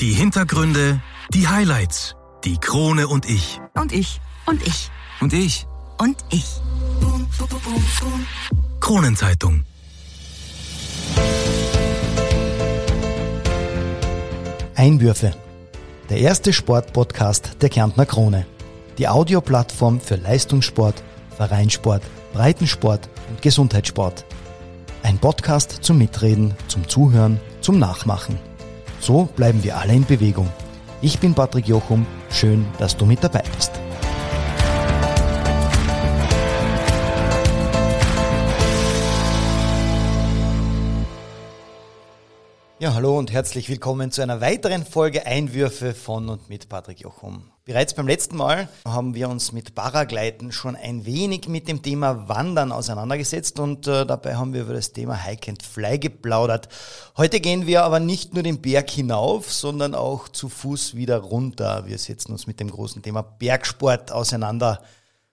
Die Hintergründe, die Highlights, die Krone und ich. Und ich. Und ich. Und ich. Und ich. Kronenzeitung. Einwürfe. Der erste Sportpodcast der Kärntner Krone. Die Audioplattform für Leistungssport, Vereinssport, Breitensport und Gesundheitssport. Ein Podcast zum Mitreden, zum Zuhören, zum Nachmachen. So bleiben wir alle in Bewegung. Ich bin Patrick Jochum. Schön, dass du mit dabei bist. Ja, hallo und herzlich willkommen zu einer weiteren Folge Einwürfe von und mit Patrick Jochum. Bereits beim letzten Mal haben wir uns mit Paragleiten schon ein wenig mit dem Thema Wandern auseinandergesetzt und äh, dabei haben wir über das Thema Hike and Fly geplaudert. Heute gehen wir aber nicht nur den Berg hinauf, sondern auch zu Fuß wieder runter. Wir setzen uns mit dem großen Thema Bergsport auseinander,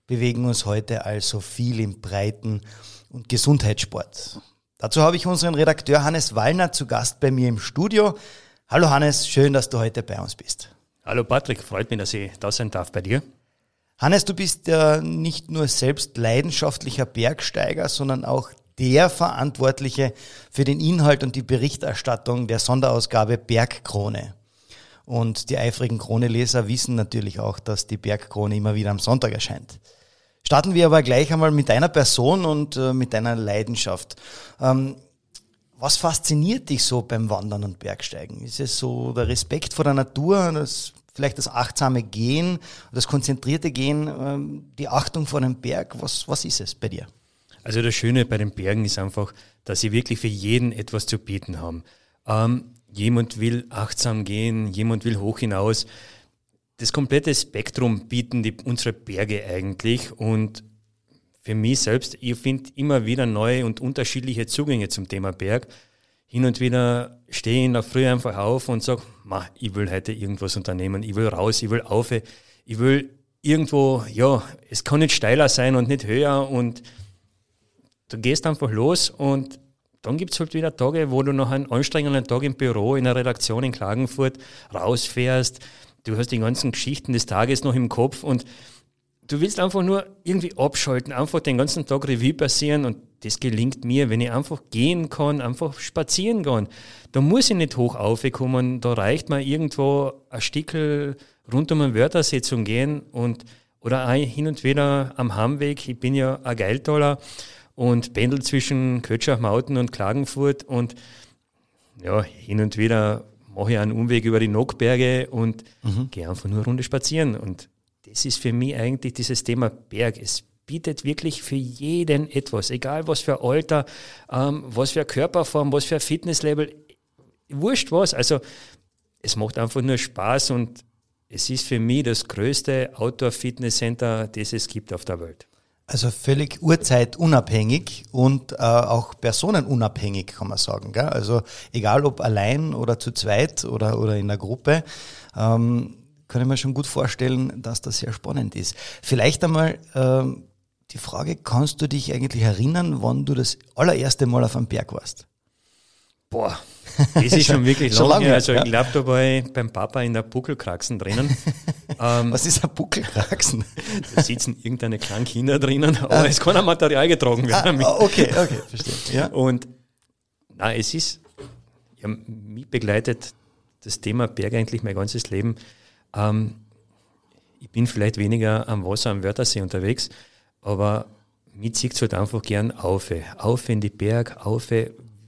bewegen uns heute also viel im Breiten- und Gesundheitssport. Dazu habe ich unseren Redakteur Hannes Wallner zu Gast bei mir im Studio. Hallo Hannes, schön, dass du heute bei uns bist. Hallo Patrick, freut mich, dass ich da sein darf bei dir. Hannes, du bist ja nicht nur selbst leidenschaftlicher Bergsteiger, sondern auch der Verantwortliche für den Inhalt und die Berichterstattung der Sonderausgabe Bergkrone. Und die eifrigen Krone-Leser wissen natürlich auch, dass die Bergkrone immer wieder am Sonntag erscheint. Starten wir aber gleich einmal mit deiner Person und äh, mit deiner Leidenschaft. Ähm, was fasziniert dich so beim Wandern und Bergsteigen? Ist es so der Respekt vor der Natur, das, vielleicht das achtsame Gehen, das konzentrierte Gehen, ähm, die Achtung vor dem Berg? Was, was ist es bei dir? Also das Schöne bei den Bergen ist einfach, dass sie wirklich für jeden etwas zu bieten haben. Ähm, jemand will achtsam gehen, jemand will hoch hinaus das komplette Spektrum bieten die, unsere Berge eigentlich. Und für mich selbst, ich finde immer wieder neue und unterschiedliche Zugänge zum Thema Berg. Hin und wieder stehe ich in der Früh einfach auf und sage, ich will heute irgendwas unternehmen, ich will raus, ich will auf, ich will irgendwo, ja, es kann nicht steiler sein und nicht höher. Und du gehst einfach los und dann gibt es halt wieder Tage, wo du nach einem anstrengenden Tag im Büro, in der Redaktion in Klagenfurt rausfährst, du hast die ganzen Geschichten des Tages noch im Kopf und du willst einfach nur irgendwie abschalten, einfach den ganzen Tag Revue passieren und das gelingt mir, wenn ich einfach gehen kann, einfach spazieren kann. Da muss ich nicht hoch aufkommen, da reicht mir irgendwo ein Stickel rund um eine Wörtersetzung gehen und oder auch hin und wieder am Heimweg, ich bin ja ein Geiltaler und pendel zwischen Kötschachmauten und Klagenfurt und ja, hin und wieder mache ich einen Umweg über die Nockberge und mhm. gehe einfach nur eine Runde spazieren. Und das ist für mich eigentlich dieses Thema Berg. Es bietet wirklich für jeden etwas, egal was für Alter, ähm, was für Körperform, was für Fitnesslevel, wurscht was. Also es macht einfach nur Spaß und es ist für mich das größte Outdoor-Fitness-Center, das es gibt auf der Welt. Also völlig uhrzeitunabhängig und äh, auch personenunabhängig, kann man sagen. Gell? Also egal ob allein oder zu zweit oder, oder in einer Gruppe, ähm, kann ich mir schon gut vorstellen, dass das sehr spannend ist. Vielleicht einmal ähm, die Frage, kannst du dich eigentlich erinnern, wann du das allererste Mal auf einem Berg warst? Boah, das ist schon wirklich schon lange. Also ich glaube, da war ich beim Papa in der Buckelkraxen drinnen. ähm, Was ist ein Buckelkraxen? Da sitzen irgendeine kleinen Kinder drinnen, aber ah. es kann ein Material getragen werden. Ah, okay, okay, verstehe. Ja. Und na, es ist, ja, mich begleitet das Thema Berg eigentlich mein ganzes Leben. Ähm, ich bin vielleicht weniger am Wasser, am Wörthersee unterwegs, aber mich zieht es halt einfach gern auf. Auf in die Berg, auf,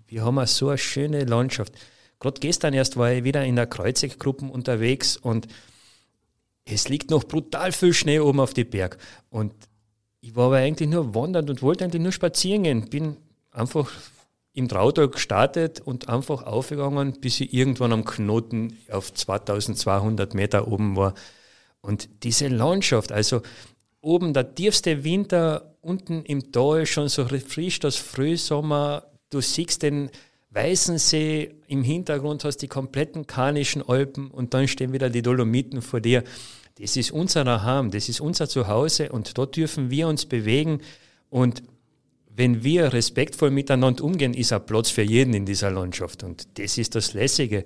wir haben so eine schöne Landschaft. Gerade gestern erst war ich wieder in der Kreuzeggruppe unterwegs und es liegt noch brutal viel Schnee oben auf die Berg. Und ich war aber eigentlich nur wandern und wollte eigentlich nur spazieren gehen. Bin einfach im Trautal gestartet und einfach aufgegangen, bis ich irgendwann am Knoten auf 2200 Meter oben war. Und diese Landschaft, also oben der tiefste Winter, unten im Tal schon so frisch das Frühsommer, du siehst den weißen See, im Hintergrund hast die kompletten Karnischen Alpen und dann stehen wieder die Dolomiten vor dir. Das ist unser Heim, das ist unser Zuhause und dort dürfen wir uns bewegen und wenn wir respektvoll miteinander umgehen, ist ein Platz für jeden in dieser Landschaft und das ist das Lässige.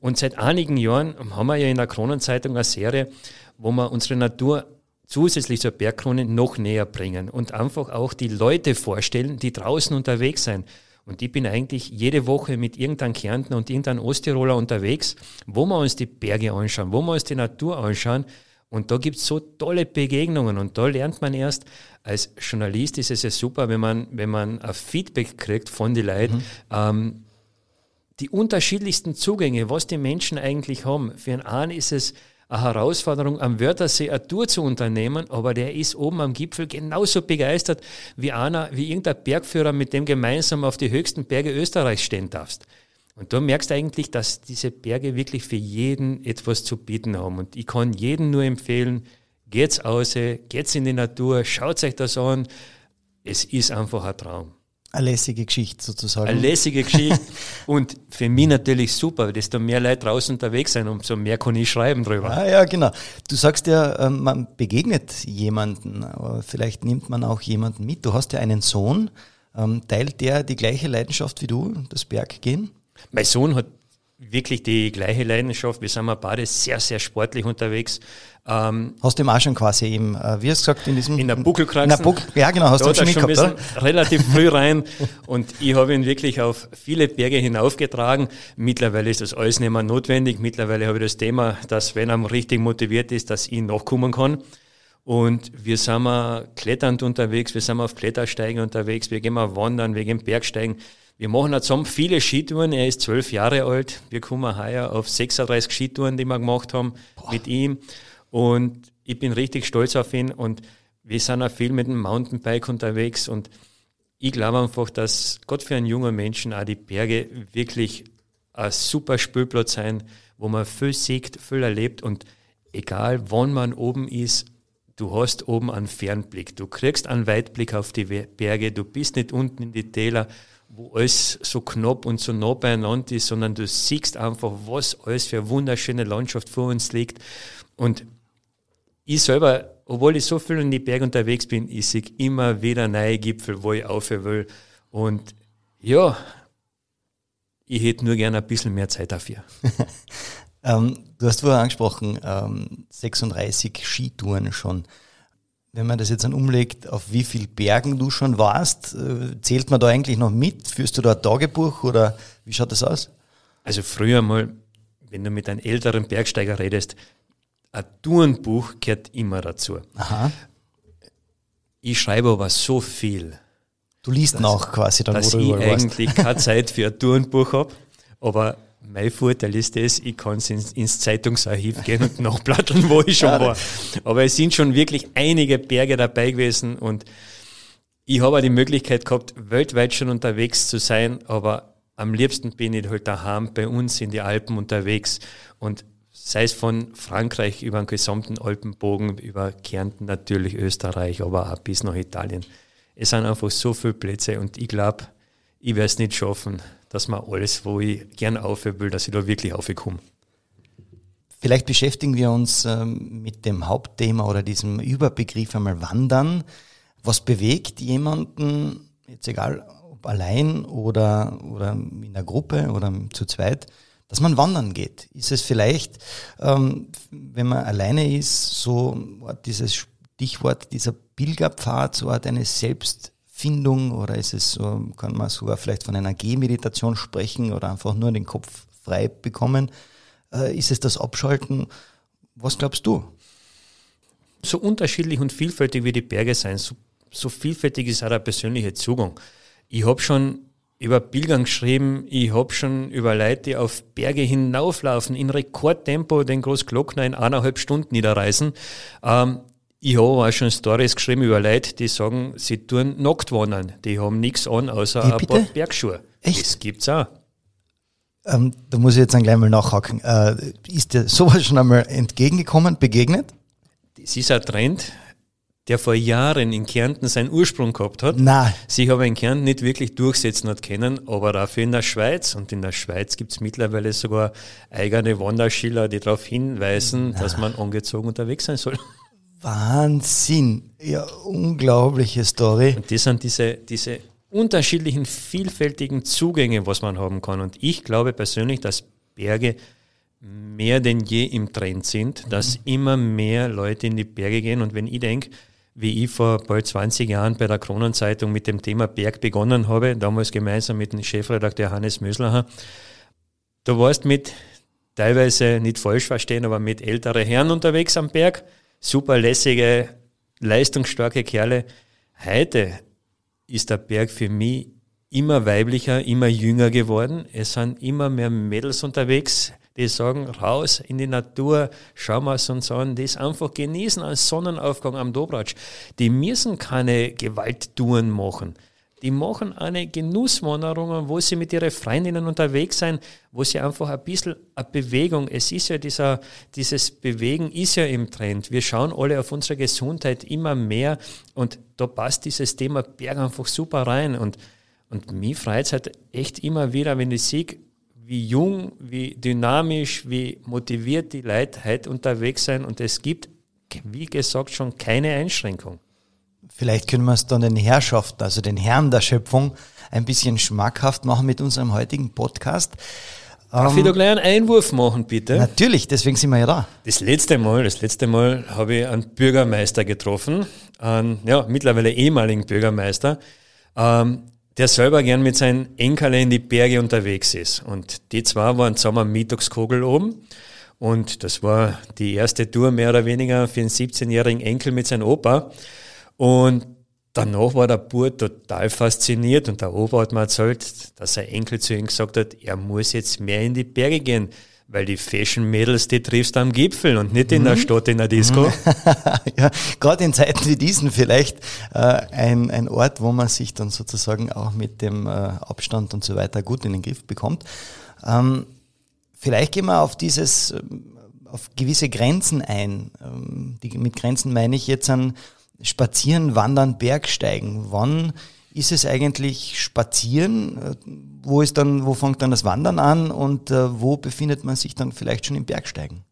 Und seit einigen Jahren haben wir ja in der Kronenzeitung eine Serie, wo wir unsere Natur zusätzlich zur Bergkrone noch näher bringen und einfach auch die Leute vorstellen, die draußen unterwegs sind. Und ich bin eigentlich jede Woche mit irgendeinem Kärntner und irgendeinem Osttiroler unterwegs, wo wir uns die Berge anschauen, wo wir uns die Natur anschauen. Und da gibt's so tolle Begegnungen und da lernt man erst, als Journalist ist es ja super, wenn man, wenn man ein Feedback kriegt von den Leuten, mhm. ähm, die unterschiedlichsten Zugänge, was die Menschen eigentlich haben. Für einen einen ist es eine Herausforderung, am Wörthersee eine Tour zu unternehmen, aber der ist oben am Gipfel genauso begeistert wie einer, wie irgendein Bergführer, mit dem gemeinsam auf die höchsten Berge Österreichs stehen darfst. Und du merkst eigentlich, dass diese Berge wirklich für jeden etwas zu bieten haben. Und ich kann jedem nur empfehlen, geht's aus, geht's in die Natur, schaut euch das an. Es ist einfach ein Traum. Eine lässige Geschichte sozusagen. Eine lässige Geschichte und für mich natürlich super, desto mehr Leute draußen unterwegs sind, umso mehr kann ich schreiben drüber. Ah, ja, genau. Du sagst ja, ähm, man begegnet jemanden, aber vielleicht nimmt man auch jemanden mit. Du hast ja einen Sohn. Ähm, teilt der die gleiche Leidenschaft wie du, das Berggehen? Mein Sohn hat wirklich die gleiche Leidenschaft. Wir sind mal beide sehr, sehr sportlich unterwegs. Ähm, hast du ihm auch schon quasi eben, äh, wie hast du gesagt, in diesem... In der Buckelkraxen. Buckel, ja, genau, hast du schon mitgehabt, oder? relativ früh rein und ich habe ihn wirklich auf viele Berge hinaufgetragen. Mittlerweile ist das alles nicht mehr notwendig. Mittlerweile habe ich das Thema, dass wenn er richtig motiviert ist, dass ich ihn nachkommen kann. Und wir sind mal kletternd unterwegs, wir sind mal auf Klettersteigen unterwegs, wir gehen mal wandern, wir gehen Bergsteigen. Wir machen jetzt zusammen viele Skitouren. Er ist zwölf Jahre alt. Wir kommen heuer auf 36 Skitouren, die wir gemacht haben Boah. mit ihm. Und ich bin richtig stolz auf ihn. Und wir sind auch viel mit dem Mountainbike unterwegs. Und ich glaube einfach, dass Gott für einen jungen Menschen auch die Berge wirklich ein super Spielplatz sein, wo man viel sieht, viel erlebt. Und egal wann man oben ist, du hast oben einen Fernblick. Du kriegst einen Weitblick auf die Berge. Du bist nicht unten in die Täler wo alles so knapp und so nah beieinander ist, sondern du siehst einfach, was alles für eine wunderschöne Landschaft vor uns liegt. Und ich selber, obwohl ich so viel in die Berge unterwegs bin, ich sehe immer wieder neue Gipfel, wo ich aufhören will. Und ja, ich hätte nur gerne ein bisschen mehr Zeit dafür. ähm, du hast vorher angesprochen, ähm, 36 Skitouren schon. Wenn man das jetzt dann umlegt, auf wie viel Bergen du schon warst, äh, zählt man da eigentlich noch mit? Führst du da ein Tagebuch oder wie schaut das aus? Also früher mal, wenn du mit einem älteren Bergsteiger redest, ein Tourenbuch gehört immer dazu. Aha. Ich schreibe aber so viel. Du liest dass, nach quasi dann, dass wo du ich eigentlich keine Zeit für ein Tourenbuch habe, aber mein Vorteil ist das, ich kann ins, ins Zeitungsarchiv gehen und nachblättern, wo ich schon war. Aber es sind schon wirklich einige Berge dabei gewesen und ich habe auch die Möglichkeit gehabt, weltweit schon unterwegs zu sein, aber am liebsten bin ich halt daheim bei uns in die Alpen unterwegs und sei es von Frankreich über den gesamten Alpenbogen, über Kärnten natürlich, Österreich, aber auch bis nach Italien. Es sind einfach so viele Plätze und ich glaube, ich werde es nicht schaffen, dass man alles, wo ich gern aufhören will, dass ich da wirklich aufkomme. Vielleicht beschäftigen wir uns ähm, mit dem Hauptthema oder diesem Überbegriff einmal Wandern. Was bewegt jemanden, jetzt egal ob allein oder, oder in der Gruppe oder zu zweit, dass man wandern geht? Ist es vielleicht, ähm, wenn man alleine ist, so dieses Stichwort dieser Pilgerpfad, so eine Selbst Findung oder ist es so, kann man sogar vielleicht von einer Gehmeditation sprechen oder einfach nur den Kopf frei bekommen? Äh, ist es das Abschalten? Was glaubst du? So unterschiedlich und vielfältig wie die Berge sein, so, so vielfältig ist auch der persönliche Zugang. Ich habe schon über Pilgern geschrieben, ich habe schon über Leute, die auf Berge hinauflaufen, in Rekordtempo den Großglockner in eineinhalb Stunden niederreisen. Ähm, ich habe auch schon Stories geschrieben über Leute, die sagen, sie tun nackt wandern. Die haben nichts an, außer Wie, ein paar Bergschuhe. Echt? Das gibt's auch. Ähm, da muss ich jetzt dann gleich mal nachhaken. Äh, ist dir sowas schon einmal entgegengekommen, begegnet? Das ist ein Trend, der vor Jahren in Kärnten seinen Ursprung gehabt hat. Nein. Sich aber in Kärnten nicht wirklich durchsetzen hat können, aber dafür in der Schweiz. Und in der Schweiz gibt's mittlerweile sogar eigene Wanderschiller, die darauf hinweisen, Nein. dass man angezogen unterwegs sein soll. Wahnsinn. Ja, unglaubliche Story. Und das sind diese, diese unterschiedlichen, vielfältigen Zugänge, was man haben kann. Und ich glaube persönlich, dass Berge mehr denn je im Trend sind, dass immer mehr Leute in die Berge gehen. Und wenn ich denke, wie ich vor bald 20 Jahren bei der Kronenzeitung mit dem Thema Berg begonnen habe, damals gemeinsam mit dem Chefredakteur Hannes Möslacher, du warst mit teilweise nicht falsch verstehen, aber mit älteren Herren unterwegs am Berg, super lässige, leistungsstarke Kerle. Heute ist der Berg für mich immer weiblicher, immer jünger geworden. Es sind immer mehr Mädels unterwegs, die sagen, raus in die Natur, schauen wir es uns an, das einfach genießen als Sonnenaufgang am Dobratsch. Die müssen keine Gewalttouren machen. Die machen eine Genusswanderung, wo sie mit ihren Freundinnen unterwegs sind, wo sie einfach ein bisschen eine Bewegung, es ist ja dieser, dieses Bewegen ist ja im Trend. Wir schauen alle auf unsere Gesundheit immer mehr und da passt dieses Thema Berg einfach super rein und, und mich freut es halt echt immer wieder, wenn ich sehe, wie jung, wie dynamisch, wie motiviert die Leute heute unterwegs sind und es gibt, wie gesagt, schon keine Einschränkung. Vielleicht können wir es dann den Herrschaften, also den Herren der Schöpfung, ein bisschen schmackhaft machen mit unserem heutigen Podcast. Darf ähm, ich da gleich einen Einwurf machen, bitte? Natürlich, deswegen sind wir ja da. Das letzte Mal, das letzte Mal habe ich einen Bürgermeister getroffen, einen ja, mittlerweile ehemaligen Bürgermeister, ähm, der selber gern mit seinen Enkeln in die Berge unterwegs ist. Und die zwei waren zusammen am Mittagskogel oben. Und das war die erste Tour mehr oder weniger für einen 17-jährigen Enkel mit seinem Opa. Und danach war der Bub total fasziniert und der Opa hat mir erzählt, dass sein Enkel zu ihm gesagt hat, er muss jetzt mehr in die Berge gehen, weil die Fashion-Mädels, die triffst du am Gipfel und nicht in der mhm. Stadt, in der Disco. ja, gerade in Zeiten wie diesen vielleicht äh, ein, ein Ort, wo man sich dann sozusagen auch mit dem äh, Abstand und so weiter gut in den Griff bekommt. Ähm, vielleicht gehen wir auf dieses, ähm, auf gewisse Grenzen ein. Ähm, die, mit Grenzen meine ich jetzt an Spazieren, Wandern, Bergsteigen. Wann ist es eigentlich Spazieren? Wo ist dann, wo fängt dann das Wandern an und äh, wo befindet man sich dann vielleicht schon im Bergsteigen?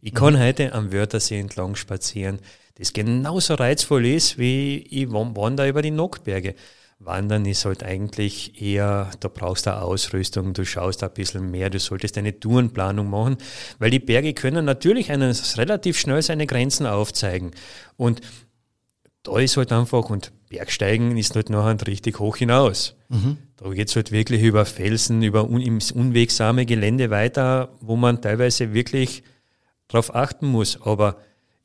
Ich kann mhm. heute am Wörthersee entlang spazieren, das genauso reizvoll ist, wie ich wandere über die Nockberge. Wandern ist halt eigentlich eher, da brauchst du Ausrüstung, du schaust ein bisschen mehr, du solltest eine Tourenplanung machen, weil die Berge können natürlich einen, relativ schnell seine Grenzen aufzeigen. Und da ist halt einfach, und Bergsteigen ist halt nachher richtig hoch hinaus. Mhm. Da geht's halt wirklich über Felsen, über un, ins unwegsame Gelände weiter, wo man teilweise wirklich drauf achten muss. Aber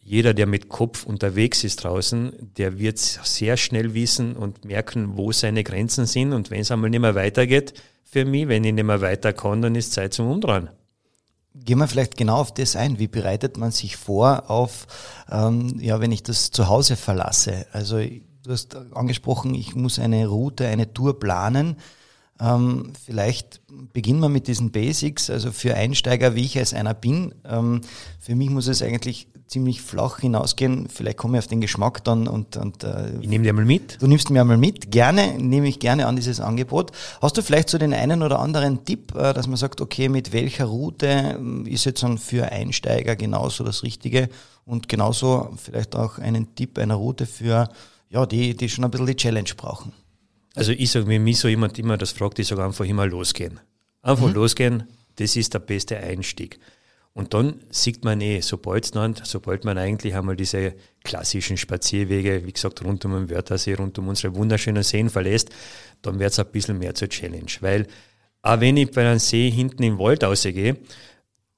jeder, der mit Kopf unterwegs ist draußen, der wird sehr schnell wissen und merken, wo seine Grenzen sind. Und wenn es einmal nicht mehr weitergeht, für mich, wenn ich nicht mehr weiter kann, dann ist Zeit zum Umdrehen. Gehen wir vielleicht genau auf das ein. Wie bereitet man sich vor auf, ähm, ja, wenn ich das zu Hause verlasse? Also du hast angesprochen, ich muss eine Route, eine Tour planen. Ähm, vielleicht beginnen wir mit diesen Basics. Also für Einsteiger, wie ich als einer bin, ähm, für mich muss es eigentlich ziemlich flach hinausgehen. Vielleicht komme ich auf den Geschmack dann und, und äh, ich nehme dir mal mit. Du nimmst mir einmal mit. Gerne, nehme ich gerne an dieses Angebot. Hast du vielleicht so den einen oder anderen Tipp, äh, dass man sagt, okay, mit welcher Route äh, ist jetzt dann für Einsteiger genauso das Richtige und genauso vielleicht auch einen Tipp einer Route für ja, die, die schon ein bisschen die Challenge brauchen? Also ich sage, wenn mich so jemand immer das fragt, ich sage einfach immer losgehen. Einfach mhm. losgehen, das ist der beste Einstieg. Und dann sieht man eh, sobald, sobald man eigentlich einmal diese klassischen Spazierwege, wie gesagt, rund um den Wörthersee, rund um unsere wunderschönen Seen verlässt, dann wird es ein bisschen mehr zur Challenge. Weil, auch wenn ich bei einem See hinten im Wald rausgehe,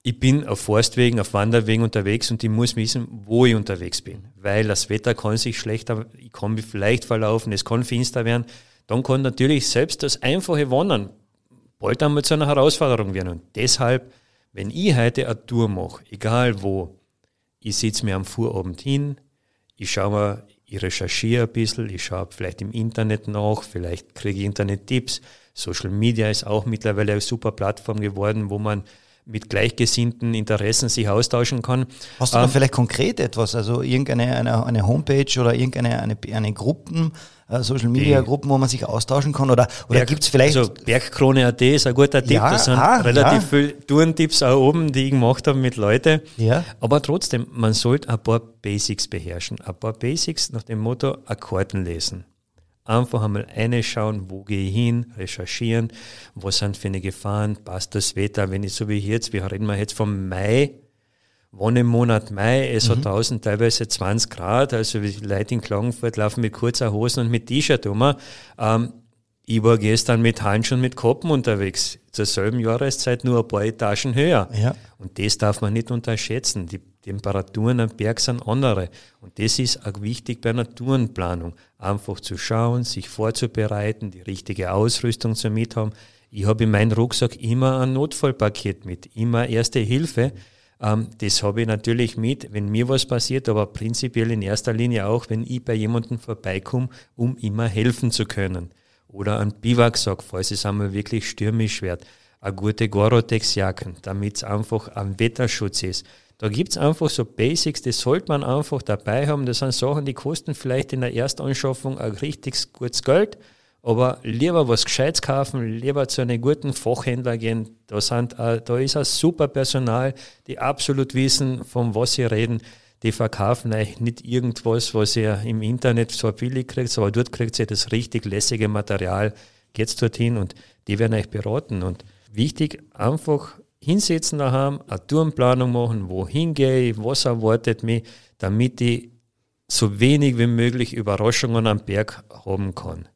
ich bin auf Forstwegen, auf Wanderwegen unterwegs und ich muss wissen, wo ich unterwegs bin. Weil das Wetter kann sich schlechter, ich kann mich vielleicht verlaufen, es kann finster werden. Dann kann natürlich selbst das einfache Wandern bald einmal zu einer Herausforderung werden. Und deshalb wenn ich heute eine Tour mache, egal wo, ich sitze mir am Vorabend hin, ich schaue mir, ich recherchiere ein bisschen, ich schaue vielleicht im Internet nach, vielleicht kriege ich Internet-Tipps. Social Media ist auch mittlerweile eine super Plattform geworden, wo man mit gleichgesinnten Interessen sich austauschen kann. Hast du da ähm, vielleicht konkret etwas, also irgendeine eine, eine Homepage oder irgendeine eine, eine Gruppen, äh, Social Media Gruppen, wo man sich austauschen kann? Oder, oder gibt es vielleicht. Also Bergkrone.at ist ein guter Tipp. Ja, da sind ah, relativ ja. viele Tourentipps auch oben, die ich gemacht habe mit Leuten. Ja. Aber trotzdem, man sollte ein paar Basics beherrschen. Ein paar Basics nach dem Motto Akkorden lesen. Einfach einmal reinschauen, wo gehe ich hin, recherchieren, was sind für eine Gefahren, passt das Wetter, wenn ich so wie jetzt, wir reden wir jetzt vom Mai, wann im Monat Mai, es mhm. hat draußen teilweise 20 Grad, also die Leute in Klagenfurt laufen mit kurzer Hosen und mit T-Shirt um. Ähm, ich war gestern mit Handschuhen mit Koppen unterwegs, zur selben Jahreszeit nur ein paar Etagen höher. Ja. Und das darf man nicht unterschätzen. Die Temperaturen am Berg sind andere. Und das ist auch wichtig bei einer Tourenplanung. Einfach zu schauen, sich vorzubereiten, die richtige Ausrüstung zu mit haben. Ich habe in meinem Rucksack immer ein Notfallpaket mit, immer Erste Hilfe. Ähm, das habe ich natürlich mit, wenn mir was passiert, aber prinzipiell in erster Linie auch, wenn ich bei jemandem vorbeikomme, um immer helfen zu können oder ein Biwaksack, falls es einmal wirklich stürmisch wird, eine gute Gorotex-Jacken, damit es einfach ein Wetterschutz ist. Da gibt's einfach so Basics, das sollte man einfach dabei haben. Das sind Sachen, die kosten vielleicht in der Erstanschaffung ein richtig gutes Geld, aber lieber was Gescheites kaufen, lieber zu einem guten Fachhändler gehen. Da, sind, da ist ein super Personal, die absolut wissen, von was sie reden die verkaufen euch nicht irgendwas, was ihr im Internet zwar billig kriegt, aber dort kriegt ihr das richtig lässige Material, geht's dorthin und die werden euch beraten. Und wichtig, einfach hinsetzen daheim, eine Tourenplanung machen, wohin gehe ich, was erwartet mich, damit ich so wenig wie möglich Überraschungen am Berg haben kann.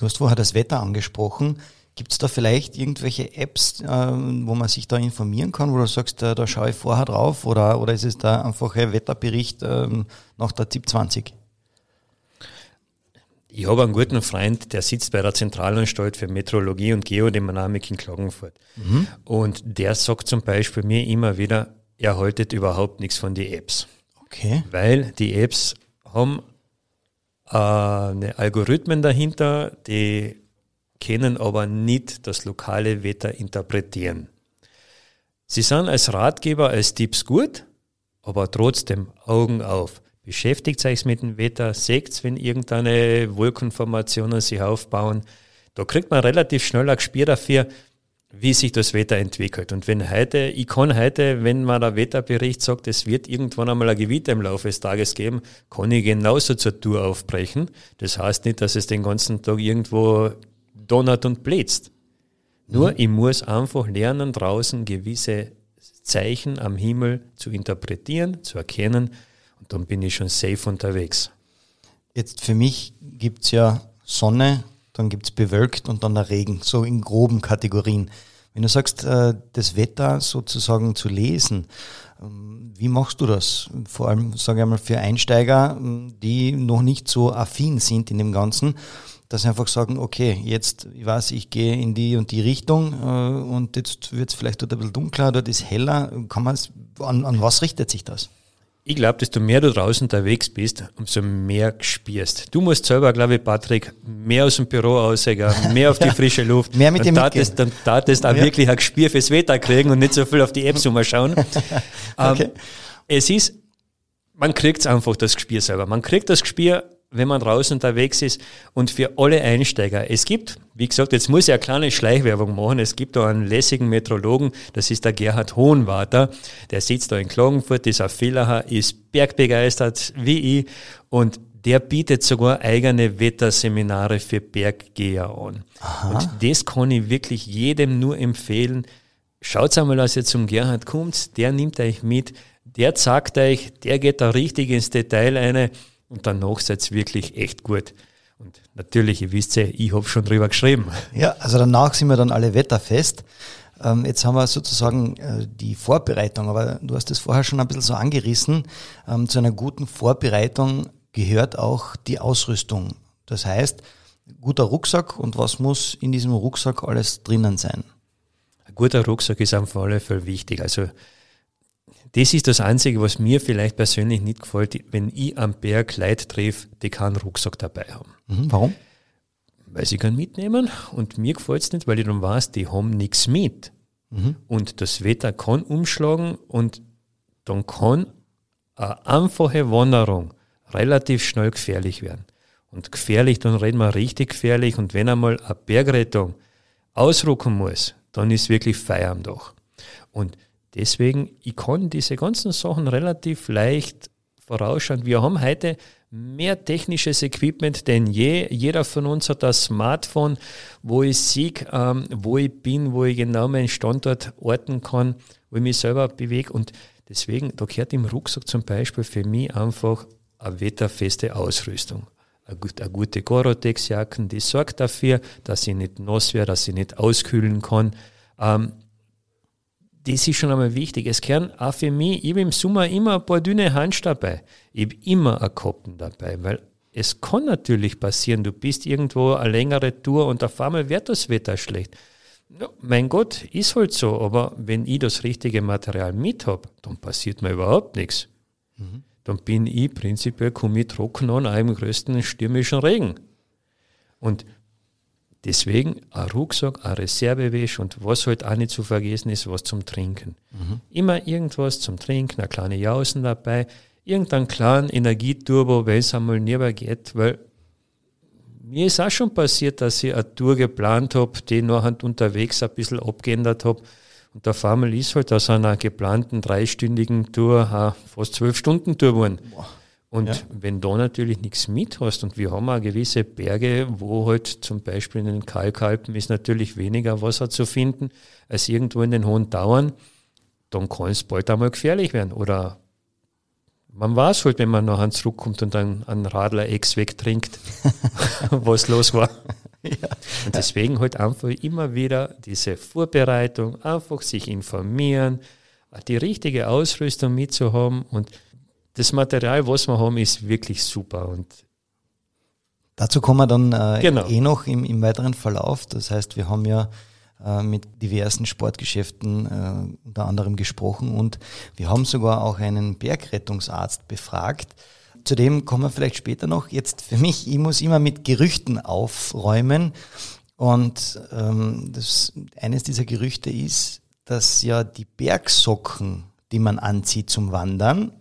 Du hast vorher das Wetter angesprochen. Gibt es da vielleicht irgendwelche Apps, äh, wo man sich da informieren kann, wo du sagst, äh, da schaue ich vorher drauf oder, oder ist es da einfach ein Wetterbericht ähm, nach der ZIP 20? Ich habe einen guten Freund, der sitzt bei der Zentralanstalt für Meteorologie und Geodynamik in Klagenfurt. Mhm. Und der sagt zum Beispiel mir immer wieder, er haltet überhaupt nichts von den Apps. Okay. Weil die Apps haben äh, eine Algorithmen dahinter, die können aber nicht das lokale Wetter interpretieren. Sie sind als Ratgeber, als Tipps gut, aber trotzdem Augen auf. Beschäftigt euch mit dem Wetter, seht, wenn irgendeine Wolkenformationen sich aufbauen. Da kriegt man relativ schnell ein Gespür dafür, wie sich das Wetter entwickelt. Und wenn heute, ich kann heute, wenn man der Wetterbericht sagt, es wird irgendwann einmal ein Gewitter im Laufe des Tages geben, kann ich genauso zur Tour aufbrechen. Das heißt nicht, dass es den ganzen Tag irgendwo donnert und blitzt. Nur, mhm. ich muss einfach lernen, draußen gewisse Zeichen am Himmel zu interpretieren, zu erkennen und dann bin ich schon safe unterwegs. Jetzt für mich gibt es ja Sonne, dann gibt es bewölkt und dann der Regen, so in groben Kategorien. Wenn du sagst, äh, das Wetter sozusagen zu lesen, ähm, wie machst du das? Vor allem, sage ich einmal, für Einsteiger, ähm, die noch nicht so affin sind in dem Ganzen dass sie einfach sagen, okay, jetzt, ich weiß, ich gehe in die und die Richtung äh, und jetzt wird es vielleicht dort ein bisschen dunkler, dort ist heller. Kann an, an was richtet sich das? Ich glaube, desto mehr du draußen unterwegs bist, umso mehr spürst. Du musst selber, glaube ich, Patrick, mehr aus dem Büro aussehen, mehr auf die frische Luft. mehr mit dem tatest, Dann tatest auch ja. wirklich ein Gespür fürs Wetter kriegen und nicht so viel auf die Apps umschauen. okay. ähm, es ist, man kriegt einfach das Gespür selber. Man kriegt das Gespür, wenn man draußen unterwegs ist und für alle Einsteiger. Es gibt, wie gesagt, jetzt muss ich eine kleine Schleichwerbung machen. Es gibt da einen lässigen Metrologen, das ist der Gerhard Hohenwarter. Der sitzt da in Klagenfurt, ist ein Villacher, ist bergbegeistert wie ich und der bietet sogar eigene Wetterseminare für Berggeher an. Aha. Und das kann ich wirklich jedem nur empfehlen. Schaut einmal, als ihr zum Gerhard kommt, der nimmt euch mit, der sagt euch, der geht da richtig ins Detail eine und danach seid ihr wirklich echt gut. Und natürlich, ihr wisst ja, ich habe schon drüber geschrieben. Ja, also danach sind wir dann alle wetterfest. Ähm, jetzt haben wir sozusagen äh, die Vorbereitung, aber du hast es vorher schon ein bisschen so angerissen. Ähm, zu einer guten Vorbereitung gehört auch die Ausrüstung. Das heißt, guter Rucksack und was muss in diesem Rucksack alles drinnen sein? Ein guter Rucksack ist auf alle Fälle wichtig. Also das ist das Einzige, was mir vielleicht persönlich nicht gefällt, wenn ich am Berg Leute treffe, die keinen Rucksack dabei haben. Mhm, warum? Weil sie können mitnehmen und mir gefällt es nicht, weil ich dann weiß, die haben nichts mit. Mhm. Und das Wetter kann umschlagen und dann kann eine einfache Wanderung relativ schnell gefährlich werden. Und gefährlich, dann reden wir richtig gefährlich. Und wenn einmal eine Bergrettung ausrucken muss, dann ist wirklich Feier am Dach. Und Deswegen, ich kann diese ganzen Sachen relativ leicht vorausschauen. Wir haben heute mehr technisches Equipment denn je. Jeder von uns hat das Smartphone, wo ich sehe, ähm, wo ich bin, wo ich genau meinen Standort orten kann, wo ich mich selber bewege. Und deswegen, da gehört im Rucksack zum Beispiel für mich einfach eine wetterfeste Ausrüstung. Eine, gute Gore-Tex-Jacken, die sorgt dafür, dass ich nicht nass werde, dass ich nicht auskühlen kann. Ähm, das ist schon einmal wichtig. Es gehören auch für mich, ich habe im Sommer immer ein paar dünne Handschuhe dabei. Ich habe immer ein Koppen dabei, weil es kann natürlich passieren, du bist irgendwo eine längere Tour und auf einmal wird das Wetter schlecht. Ja, mein Gott, ist halt so, aber wenn ich das richtige Material mit habe, dann passiert mir überhaupt nichts. Mhm. Dann bin ich prinzipiell, komme ich trocken an einem größten stürmischen Regen. Und Deswegen ein Rucksack, ein Reservewäsch und was halt auch nicht zu vergessen ist, was zum Trinken. Mhm. Immer irgendwas zum Trinken, eine kleine Jausen dabei, irgendeinen kleinen Energieturbo, wenn es einmal näher geht, weil mir ist auch schon passiert, dass ich eine Tour geplant habe, die nachher unterwegs ein bisschen abgeändert habe. Und der einmal ist halt aus einer geplanten dreistündigen Tour fast zwölf Stunden Tour geworden. Boah. Und ja. wenn du natürlich nichts mit hast und wir haben auch gewisse Berge, wo halt zum Beispiel in den Kalkalpen ist natürlich weniger Wasser zu finden als irgendwo in den hohen Dauern, dann kann es bald einmal gefährlich werden. Oder man weiß halt, wenn man nachher zurückkommt und dann einen Radler Ex wegtrinkt, was los war. Ja. Und deswegen halt einfach immer wieder diese Vorbereitung, einfach sich informieren, die richtige Ausrüstung mitzuhaben und das Material, was wir haben, ist wirklich super. Und Dazu kommen wir dann äh, genau. eh noch im, im, weiteren Verlauf. Das heißt, wir haben ja äh, mit diversen Sportgeschäften äh, unter anderem gesprochen und wir haben sogar auch einen Bergrettungsarzt befragt. Zudem kommen wir vielleicht später noch. Jetzt für mich, ich muss immer mit Gerüchten aufräumen. Und ähm, das, eines dieser Gerüchte ist, dass ja die Bergsocken, die man anzieht zum Wandern,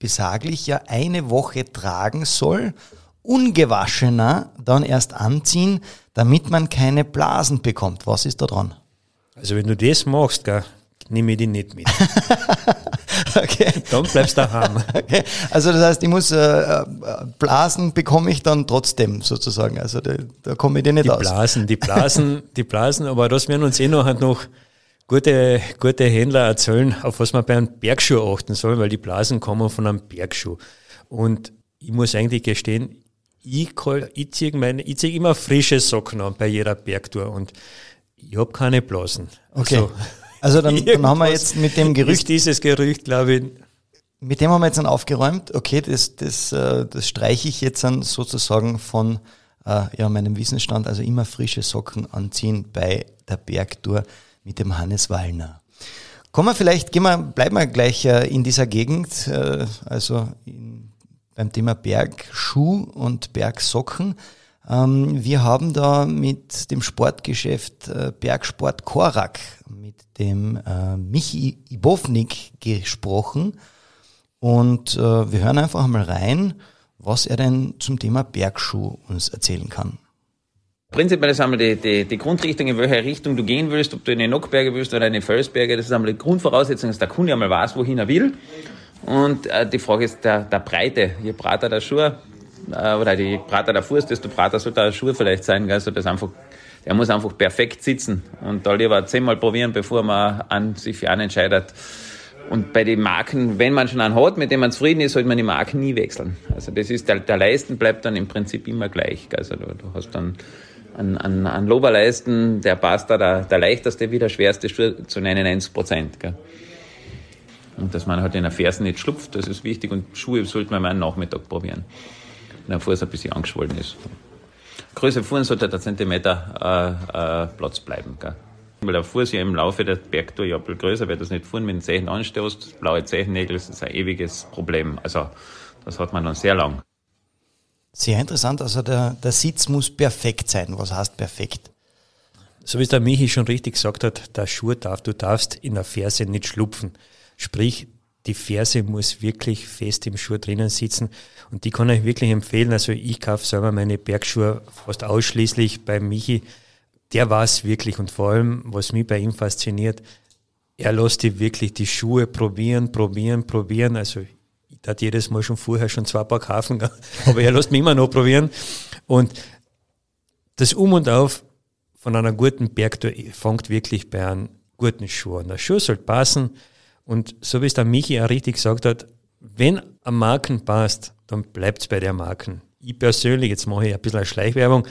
besaglich ja eine Woche tragen soll, ungewaschener dann erst anziehen, damit man keine Blasen bekommt. Was ist da dran? Also wenn du das machst, gell, nehme ich die nicht mit. okay. Dann bleibst du daheim. Okay. Also das heißt, ich muss äh, äh, Blasen bekomme ich dann trotzdem sozusagen. Also da, da komme ich dir nicht die aus. Blasen, die Blasen, die Blasen, aber das werden uns eh noch, noch gute, gute Händler erzählen, auf was man bei einem Bergschuh achten soll, weil die Blasen kommen von einem Bergschuh. Und ich muss eigentlich gestehen, ich, ich ziehe ziehe immer frische Socken an bei jeder Bergtour und ich habe keine Blasen. Okay. Also, also dann, dann haben wir jetzt mit dem Gerücht. dieses Gerücht, glaube ich. Mit dem haben wir jetzt dann aufgeräumt. Okay, das, das, äh, das streiche ich jetzt dann sozusagen von äh, ja, meinem Wissensstand. Also immer frische Socken anziehen bei der Bergtour mit dem Hannes Wallner. Kommen wir vielleicht, gehen wir, bleiben wir gleich äh, in dieser Gegend, äh, also in, beim Thema Bergschuh und Bergsocken. Ähm, wir haben da mit dem Sportgeschäft äh, Bergsport Korak, mit dem Michi Ibovnik gesprochen. Und wir hören einfach mal rein, was er denn zum Thema Bergschuh uns erzählen kann. Prinzipiell ist einmal die, die, die Grundrichtung, in welche Richtung du gehen willst, ob du in die Nockberge willst oder in die Felsberge. Das ist einmal die Grundvoraussetzung, dass der Kunde einmal weiß, wohin er will. Und äh, die Frage ist der, der Breite. Je breiter der Schuh äh, oder die breiter der Fuß, desto breiter sollte der Schuh vielleicht sein. Also das einfach, der muss einfach perfekt sitzen. Und da lieber zehnmal probieren, bevor man an, sich für einen entscheidet. Und bei den Marken, wenn man schon einen hat, mit dem man zufrieden ist, sollte man die Marken nie wechseln. Also das ist, der, der Leisten bleibt dann im Prinzip immer gleich. Also du, du hast dann an, an, an Loberleisten, der passt da der, der leichteste wie der schwerste Schuh zu 99 Prozent. Gell. Und dass man halt in der Fersen nicht schlupft, das ist wichtig. Und Schuhe sollte man mal am Nachmittag probieren, wenn der Fuß ein bisschen angeschwollen ist. Größer Fuß sollte der Zentimeter äh, äh, Platz bleiben. Gell. Weil der Fuß ja im Laufe der Bergtour ja ein bisschen größer wird, das nicht fahren, wenn du Zehen anstößt, blaue Zehennägel, das ist ein ewiges Problem. Also das hat man dann sehr lang. Sehr interessant. Also der, der Sitz muss perfekt sein. Was heißt perfekt? So wie es der Michi schon richtig gesagt hat, der Schuh darf, du darfst in der Ferse nicht schlupfen. Sprich, die Ferse muss wirklich fest im Schuh drinnen sitzen. Und die kann ich wirklich empfehlen. Also ich kaufe selber meine Bergschuhe fast ausschließlich bei Michi. Der war es wirklich. Und vor allem, was mich bei ihm fasziniert, er lässt die wirklich die Schuhe probieren, probieren, probieren. Also Ich tat jedes Mal schon vorher schon zwei Paar kaufen, aber er lässt mich immer noch probieren. Und das Um und Auf von einer guten Bergtour fängt wirklich bei einem guten Schuh an. Der Schuh soll passen und so wie es der Michi auch richtig gesagt hat, wenn ein Marken passt, dann bleibt es bei der Marken. Ich persönlich, jetzt mache ich ein bisschen Schleichwerbung,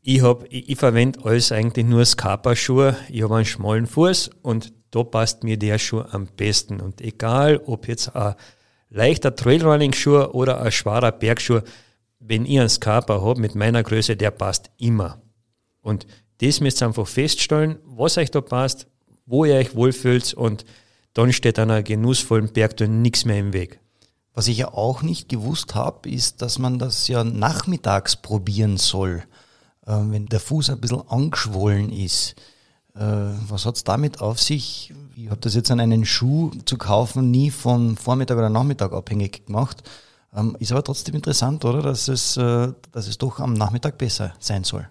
ich, ich, ich verwende alles eigentlich nur Scarpa-Schuhe. Ich habe einen schmalen Fuß und da passt mir der Schuh am besten. Und egal, ob jetzt ein leichter Trailrunning-Schuh oder ein schwerer Bergschuh, wenn ich einen Scarpa habe mit meiner Größe, der passt immer. Und das müsst ihr einfach feststellen, was euch da passt, wo ihr euch wohlfühlt und dann steht einer genussvollen Bergtour nichts mehr im Weg. Was ich ja auch nicht gewusst habe, ist, dass man das ja nachmittags probieren soll, äh, wenn der Fuß ein bisschen angeschwollen ist. Äh, was hat es damit auf sich? Ich habe das jetzt an einen Schuh zu kaufen nie von Vormittag oder Nachmittag abhängig gemacht. Ähm, ist aber trotzdem interessant, oder? Dass es, äh, dass es doch am Nachmittag besser sein soll.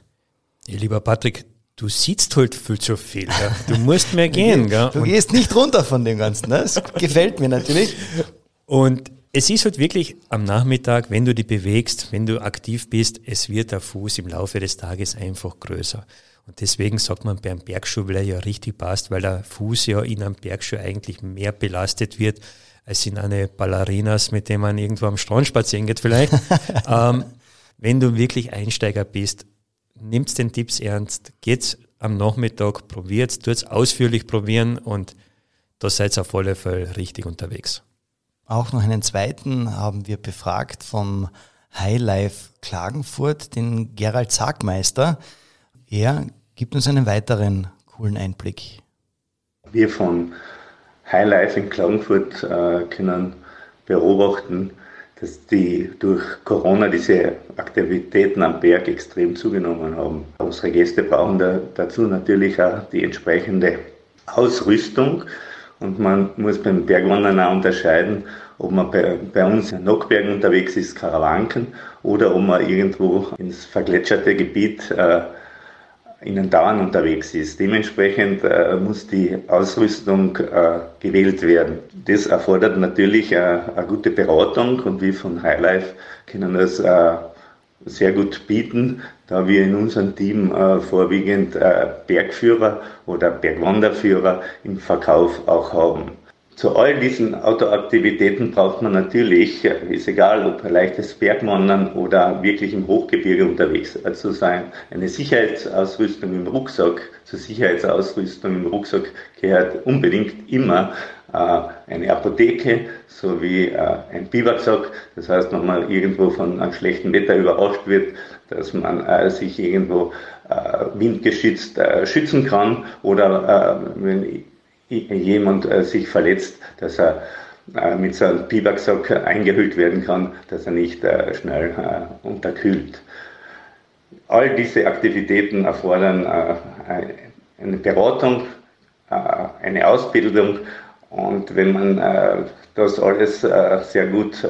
Ja, lieber Patrick, du sitzt halt viel zu viel. Ja. Du musst mehr gehen. Gell? Du gehst nicht runter von dem Ganzen. Ne? Das gefällt mir natürlich. Und es ist halt wirklich am Nachmittag, wenn du dich bewegst, wenn du aktiv bist, es wird der Fuß im Laufe des Tages einfach größer. Und deswegen sagt man beim Bergschuh, weil er ja richtig passt, weil der Fuß ja in einem Bergschuh eigentlich mehr belastet wird als in eine Ballerinas, mit dem man irgendwo am Strand spazieren geht vielleicht. ähm, wenn du wirklich Einsteiger bist, nimmst den Tipps ernst, geht's am Nachmittag, probiert's, tut's ausführlich probieren und da seid ihr auf alle Fälle richtig unterwegs. Auch noch einen zweiten haben wir befragt vom Highlife Klagenfurt, den Gerald Sagmeister. Er gibt uns einen weiteren coolen Einblick. Wir von Highlife in Klagenfurt äh, können beobachten, dass die durch Corona diese Aktivitäten am Berg extrem zugenommen haben. Unsere Gäste brauchen da, dazu natürlich auch die entsprechende Ausrüstung und man muss beim Bergwandern auch unterscheiden, ob man bei, bei uns in Nockbergen unterwegs ist, Karawanken, oder ob man irgendwo ins vergletscherte Gebiet äh, in den Dauern unterwegs ist. Dementsprechend äh, muss die Ausrüstung äh, gewählt werden. Das erfordert natürlich äh, eine gute Beratung und wir von Highlife können das äh, sehr gut bieten, da wir in unserem Team äh, vorwiegend äh, Bergführer oder Bergwanderführer im Verkauf auch haben. Zu all diesen Autoaktivitäten braucht man natürlich, ist egal ob leichtes Bergwandern oder wirklich im Hochgebirge unterwegs zu sein, eine Sicherheitsausrüstung im Rucksack. Zur Sicherheitsausrüstung im Rucksack gehört unbedingt immer äh, eine Apotheke sowie äh, ein Biwaksack. Das heißt, wenn man irgendwo von einem schlechten Wetter überrascht wird, dass man äh, sich irgendwo windgeschützt schützen kann oder wenn jemand äh, sich verletzt, dass er äh, mit so einem Biwaksack eingehüllt werden kann, dass er nicht äh, schnell unterkühlt. All diese Aktivitäten erfordern eine Beratung, eine Ausbildung und wenn man das alles sehr gut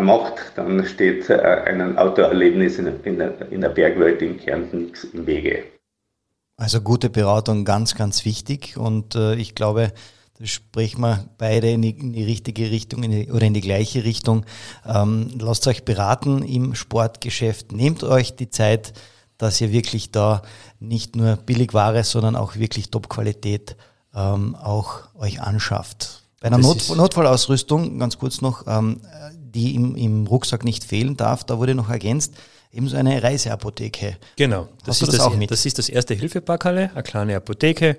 macht, dann steht einem Autoerlebnis in der Bergwelt in Kärnten nichts im Wege. Also gute Beratung ganz, ganz wichtig und äh, ich glaube, da sprechen wir beide in die, in die richtige Richtung in die, oder in die gleiche Richtung. Ähm, lasst euch beraten im Sportgeschäft, nehmt euch die Zeit, dass ihr wirklich da nicht nur Billigware, sondern auch wirklich Top-Qualität ähm, auch euch anschafft. Bei einer Not Notfallausrüstung, ganz kurz noch, ähm, die im, im Rucksack nicht fehlen darf, da wurde noch ergänzt, eben so eine Reiseapotheke. Genau, das, ist das, das, auch mit? das ist das erste Hilfepackerle, eine kleine Apotheke.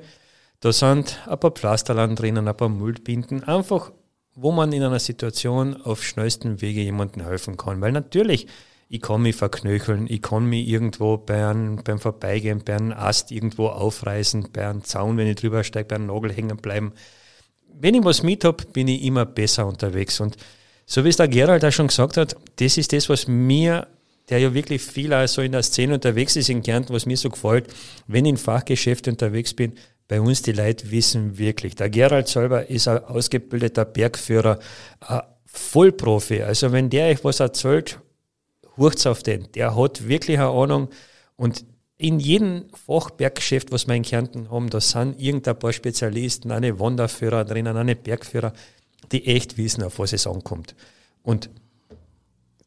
Da sind ein paar Pflasterland drinnen, ein paar Müllbinden, einfach, wo man in einer Situation auf schnellsten Wege jemandem helfen kann. Weil natürlich, ich kann mich verknöcheln, ich kann mich irgendwo bei einem, beim Vorbeigehen, bei einem Ast irgendwo aufreißen, bei einem Zaun, wenn ich drüber steige, bei einem Nagel hängen bleiben. Wenn ich was mit habe, bin ich immer besser unterwegs. Und so wie es der Gerald auch schon gesagt hat, das ist das, was mir der ja wirklich viel also in der Szene unterwegs ist in Kärnten, was mir so gefällt, wenn ich in Fachgeschäfte unterwegs bin, bei uns die Leute wissen wirklich. Der Gerald selber ist ein ausgebildeter Bergführer, ein Vollprofi. Also wenn der euch was erzählt, hurcht's auf den. Der hat wirklich eine Ahnung und in jedem Fachberggeschäft, was wir in Kärnten haben, da sind irgendein paar Spezialisten, eine Wanderführer drinnen, eine Bergführer. die echt wissen, auf was es ankommt. Und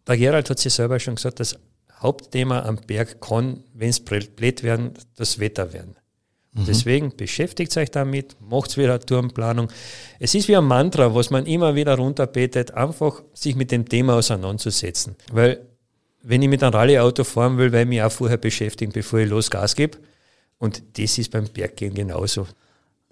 der Gerald hat sich selber schon gesagt, das Hauptthema am Berg kann, wenn es blöd werden, das Wetter werden. Mhm. Deswegen beschäftigt euch damit, macht wieder eine Turmplanung. Es ist wie ein Mantra, was man immer wieder runterbetet, einfach sich mit dem Thema auseinanderzusetzen. Weil wenn ich mit einem Rallye-Auto fahren will, weil ich mich auch vorher beschäftigen, bevor ich los Gas gebe. Und das ist beim Berggehen genauso.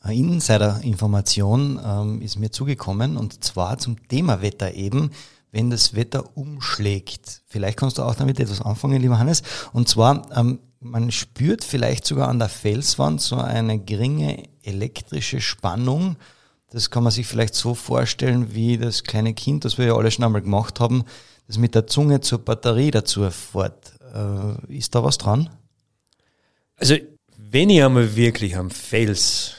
Eine Insider-Information ähm, ist mir zugekommen und zwar zum Thema Wetter eben, wenn das Wetter umschlägt. Vielleicht kannst du auch damit etwas anfangen, lieber Hannes. Und zwar, ähm, man spürt vielleicht sogar an der Felswand so eine geringe elektrische Spannung. Das kann man sich vielleicht so vorstellen wie das kleine Kind, das wir ja alle schon einmal gemacht haben, das mit der Zunge zur Batterie dazu fährt. Äh, ist da was dran? Also, wenn ich einmal wirklich am Fels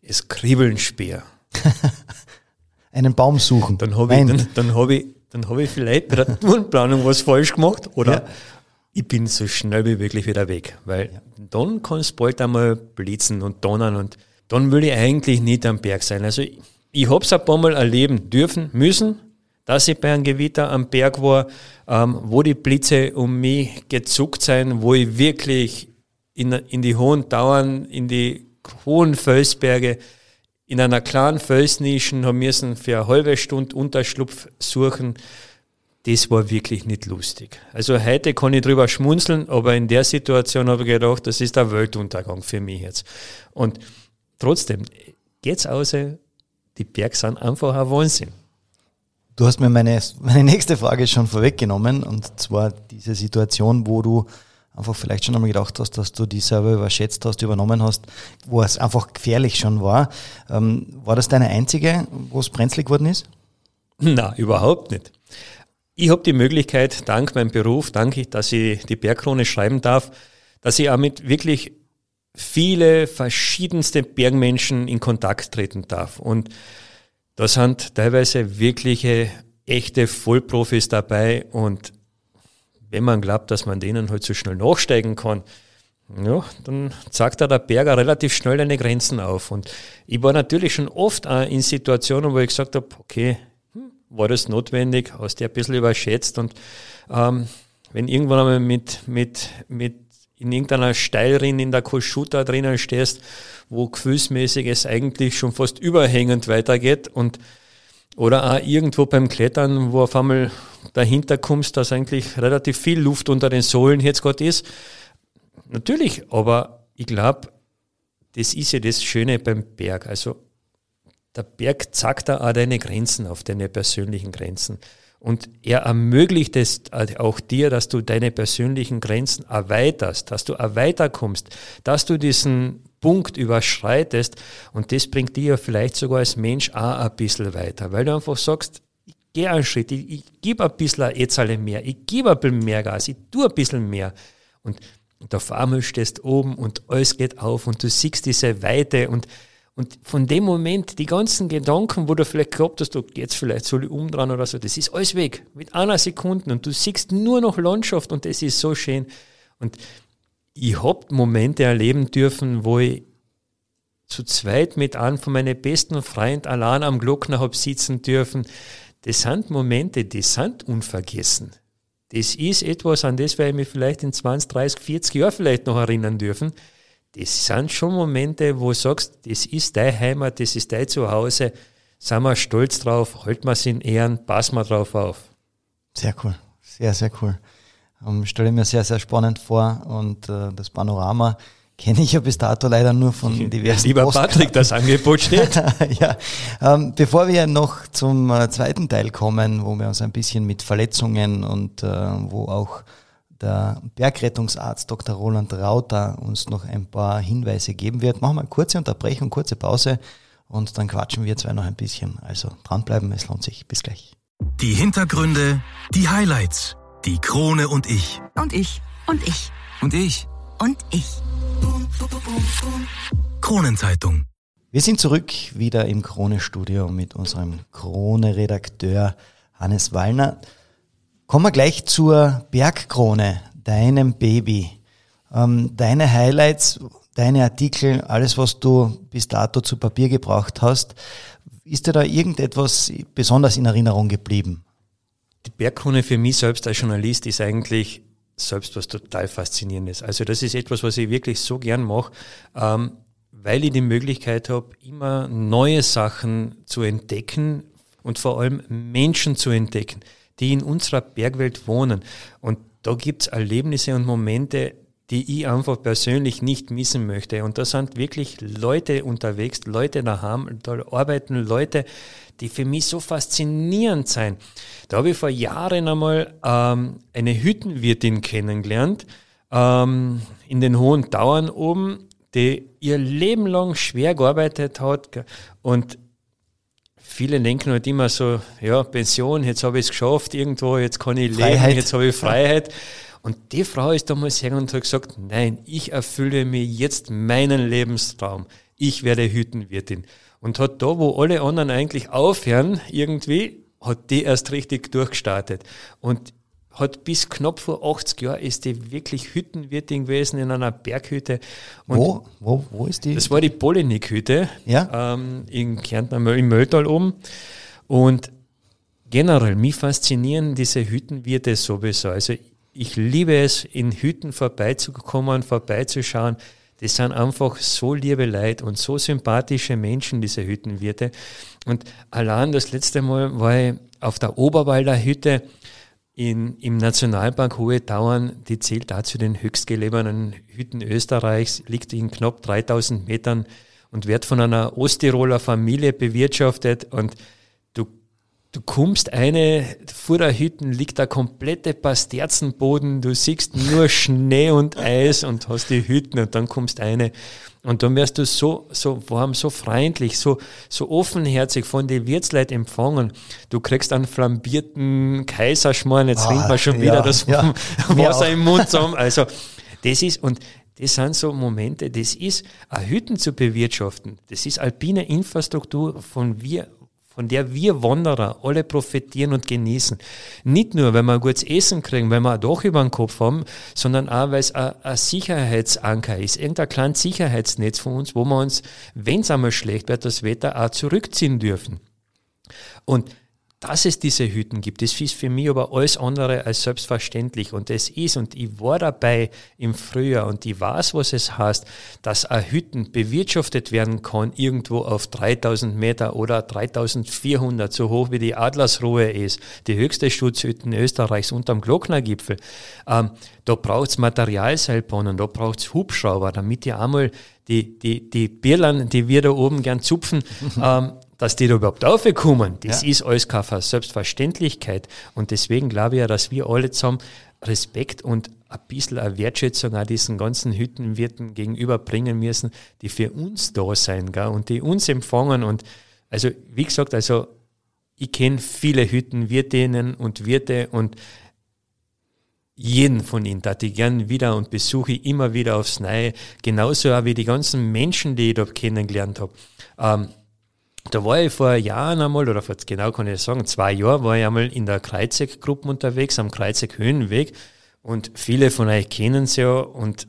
es kribbeln spüre, einen Baum suchen. Dann habe ich, dann, dann hab ich, dann hab ich vielleicht bei der Tourenplanung was falsch gemacht oder ja. ich bin so schnell wie möglich wieder weg. Weil ja. dann kann es bald einmal blitzen und donnern und dann will ich eigentlich nicht am Berg sein. Also ich, ich habe es ein paar Mal erleben dürfen, müssen, dass ich bei einem Gewitter am Berg war, ähm, wo die Blitze um mich gezuckt sind, wo ich wirklich in, in die hohen Dauern, in die hohen Felsberge, in einer kleinen Felsnischen haben müssen für eine halbe Stunde Unterschlupf suchen. Das war wirklich nicht lustig. Also heute kann ich drüber schmunzeln, aber in der Situation habe ich gedacht, das ist der Weltuntergang für mich jetzt. Und trotzdem, geht's aus, die Berge sind einfach ein Wahnsinn. Du hast mir meine, meine nächste Frage schon vorweggenommen und zwar diese Situation, wo du einfach vielleicht schon einmal gedacht hast, dass du die selber überschätzt hast, übernommen hast, wo es einfach gefährlich schon war. Ähm, war das deine einzige, wo es brenzlig geworden ist? Na, überhaupt nicht. Ich habe die Möglichkeit, dank meinem Beruf, danke, dass ich die Bergkrone schreiben darf, dass ich auch mit wirklich viele verschiedenste Bergmenschen in Kontakt treten darf. Und da sind teilweise wirkliche, echte Vollprofis dabei und wenn man glaubt, dass man denen halt so schnell nachsteigen kann, ja, dann zeigt da der Berger relativ schnell eine Grenzen auf. Und ich war natürlich schon oft auch in Situationen, wo ich gesagt habe, okay, hm, war das notwendig, hast du ein bisschen überschätzt und ähm, wenn irgendwann einmal mit, mit, mit in irgendeiner Steilrin in der Koschuta drinnen stehst, wo gefühlsmäßig es eigentlich schon fast überhängend weitergeht und oder auch irgendwo beim Klettern, wo auf einmal dahinter kommst, dass eigentlich relativ viel Luft unter den Sohlen jetzt gerade ist. Natürlich, aber ich glaube, das ist ja das Schöne beim Berg. Also der Berg zeigt da auch deine Grenzen auf, deine persönlichen Grenzen. Und er ermöglicht es auch dir, dass du deine persönlichen Grenzen erweiterst, dass du erweiterkommst, dass du diesen Punkt überschreitest. Und das bringt dir vielleicht sogar als Mensch auch ein bisschen weiter, weil du einfach sagst, ich gehe einen Schritt, ich, ich gebe ein bisschen Etzale mehr, ich gebe ein bisschen mehr Gas, ich tue ein bisschen mehr. Und, und auf einmal stehst oben und alles geht auf und du siehst diese Weite und und von dem Moment, die ganzen Gedanken, wo du vielleicht gehabt hast, du jetzt vielleicht soll ich umdrehen oder so, das ist alles weg. Mit einer Sekunde und du siehst nur noch Landschaft und das ist so schön. Und ich hab Momente erleben dürfen, wo ich zu zweit mit einem von meinen besten Freunden allein am Glockner hab sitzen dürfen. Das sind Momente, die sind unvergessen. Das ist etwas, an das werde ich mich vielleicht in 20, 30, 40 Jahren vielleicht noch erinnern dürfen das sind schon Momente, wo du sagst, das ist deine Heimat, das ist dein Zuhause, sind wir stolz drauf, halten wir es in Ehren, passen wir drauf auf. Sehr cool, sehr, sehr cool. Ähm, stelle mir sehr, sehr spannend vor und äh, das Panorama kenne ich ja bis dato leider nur von diversen Lieber Postkarten. Patrick, das Angebot steht. ja, ähm, bevor wir noch zum äh, zweiten Teil kommen, wo wir uns ein bisschen mit Verletzungen und äh, wo auch der Bergrettungsarzt Dr. Roland Rauter uns noch ein paar Hinweise geben wird. Machen wir eine kurze Unterbrechung, kurze Pause und dann quatschen wir zwei noch ein bisschen. Also dranbleiben, es lohnt sich. Bis gleich. Die Hintergründe, die Highlights, die Krone und ich. Und ich. Und ich. Und ich. Und ich. Kronenzeitung. Wir sind zurück wieder im Krone-Studio mit unserem Krone-Redakteur Hannes Wallner. Kommen wir gleich zur Bergkrone, deinem Baby. Ähm, deine Highlights, deine Artikel, alles, was du bis dato zu Papier gebracht hast. ist dir da irgendetwas besonders in Erinnerung geblieben? Die Bergkrone für mich selbst als Journalist ist eigentlich selbst was total Faszinierendes. Also das ist etwas, was ich wirklich so gern mache, ähm, weil ich die Möglichkeit habe, immer neue Sachen zu entdecken und vor allem Menschen zu entdecken, die in unserer Bergwelt wohnen. Und da gibt's Erlebnisse und Momente, die ich einfach persönlich nicht missen möchte. Und da sind wirklich Leute unterwegs, Leute daheim, da arbeiten Leute, die für mich so faszinierend sind. Da habe ich vor Jahren einmal ähm, eine Hüttenwirtin kennengelernt, ähm, in den hohen Tauern oben, die ihr Leben lang schwer gearbeitet hat und viele denken halt immer so, ja, Pension, jetzt habe ich es geschafft irgendwo, jetzt kann ich leben, Freiheit. jetzt habe ich Freiheit. Und die Frau ist damals her und hat gesagt, nein, ich erfülle mir jetzt meinen Lebenstraum. Ich werde Hüttenwirtin. Und hat da, wo alle anderen eigentlich aufhören, irgendwie, hat die erst richtig durchgestartet. Und hat bis knapp vor 80 Jahren ist die wirklich Hüttenwirtin gewesen in einer Berghütte. Und wo? Wo, wo ist die? Das war die Polynik-Hütte ja? ähm, in Kärnten, im Mölltal oben. Und generell, mich faszinieren diese Hüttenwirte sowieso. Also ich liebe es, in Hütten vorbeizukommen, vorbeizuschauen. Das sind einfach so liebe Leute und so sympathische Menschen, diese Hüttenwirte. Und allein das letzte Mal war ich auf der Oberwalder Hütte in, im Nationalpark Hohe Tauern, die zählt da zu den höchstgelegenen Hütten Österreichs, liegt in knapp 3000 Metern und wird von einer Osttiroler Familie bewirtschaftet und du kommst eine, vor der Hütten liegt der komplette Pasterzenboden, du siehst nur Schnee und Eis und hast die Hütten und dann kommst eine und dann wirst du so, so warm, so freundlich, so, so offenherzig von den Wirtsleit empfangen. Du kriegst einen flambierten Kaiserschmarrn, jetzt ah, ringt man schon ja, wieder das ja, Wasser im Mund zusammen. Also, das ist, und das sind so Momente, das ist, eine Hütten zu bewirtschaften. Das ist alpine Infrastruktur, von wir, von der wir Wanderer alle profitieren und genießen. Nicht nur, weil wir gutes Essen kriegen, weil wir ein Dach über den Kopf haben, sondern auch, weil es ein, ein Sicherheitsanker ist, irgendein kleines Sicherheitsnetz von uns, wo wir uns, wenn es einmal schlecht wird, das Wetter auch zurückziehen dürfen. Und dass es diese Hütten gibt, das ist für mich aber alles andere als selbstverständlich. Und das ist, und ich war dabei im Frühjahr und ich weiß, was es heißt, dass eine Hütten bewirtschaftet werden kann, irgendwo auf 3000 Meter oder 3400, so hoch wie die Adlersruhe ist, die höchste Schutzhütten Österreichs unterm Glocknergipfel. Ähm, da braucht's Materialseilbahnen, da braucht's Hubschrauber, damit die einmal die, die, die Birlern, die wir da oben gern zupfen, ähm, dass die da überhaupt aufkommen, das ja. ist alles keine Selbstverständlichkeit. Und deswegen glaube ich ja, dass wir alle zusammen Respekt und ein bisschen eine Wertschätzung auch diesen ganzen Hüttenwirten gegenüberbringen müssen, die für uns da sein gell, und die uns empfangen. Und also, wie gesagt, also ich kenne viele Hüttenwirtinnen und Wirte und jeden von ihnen, da ich gern wieder und besuche immer wieder aufs Neue. Genauso auch wie die ganzen Menschen, die ich da kennengelernt habe. Ähm, da war ich vor Jahren einmal, oder vor, genau kann ich sagen, zwei Jahren war ich einmal in der Kreuzeck-Gruppe unterwegs, am Kreuzeck-Höhenweg. Und viele von euch kennen es ja. Und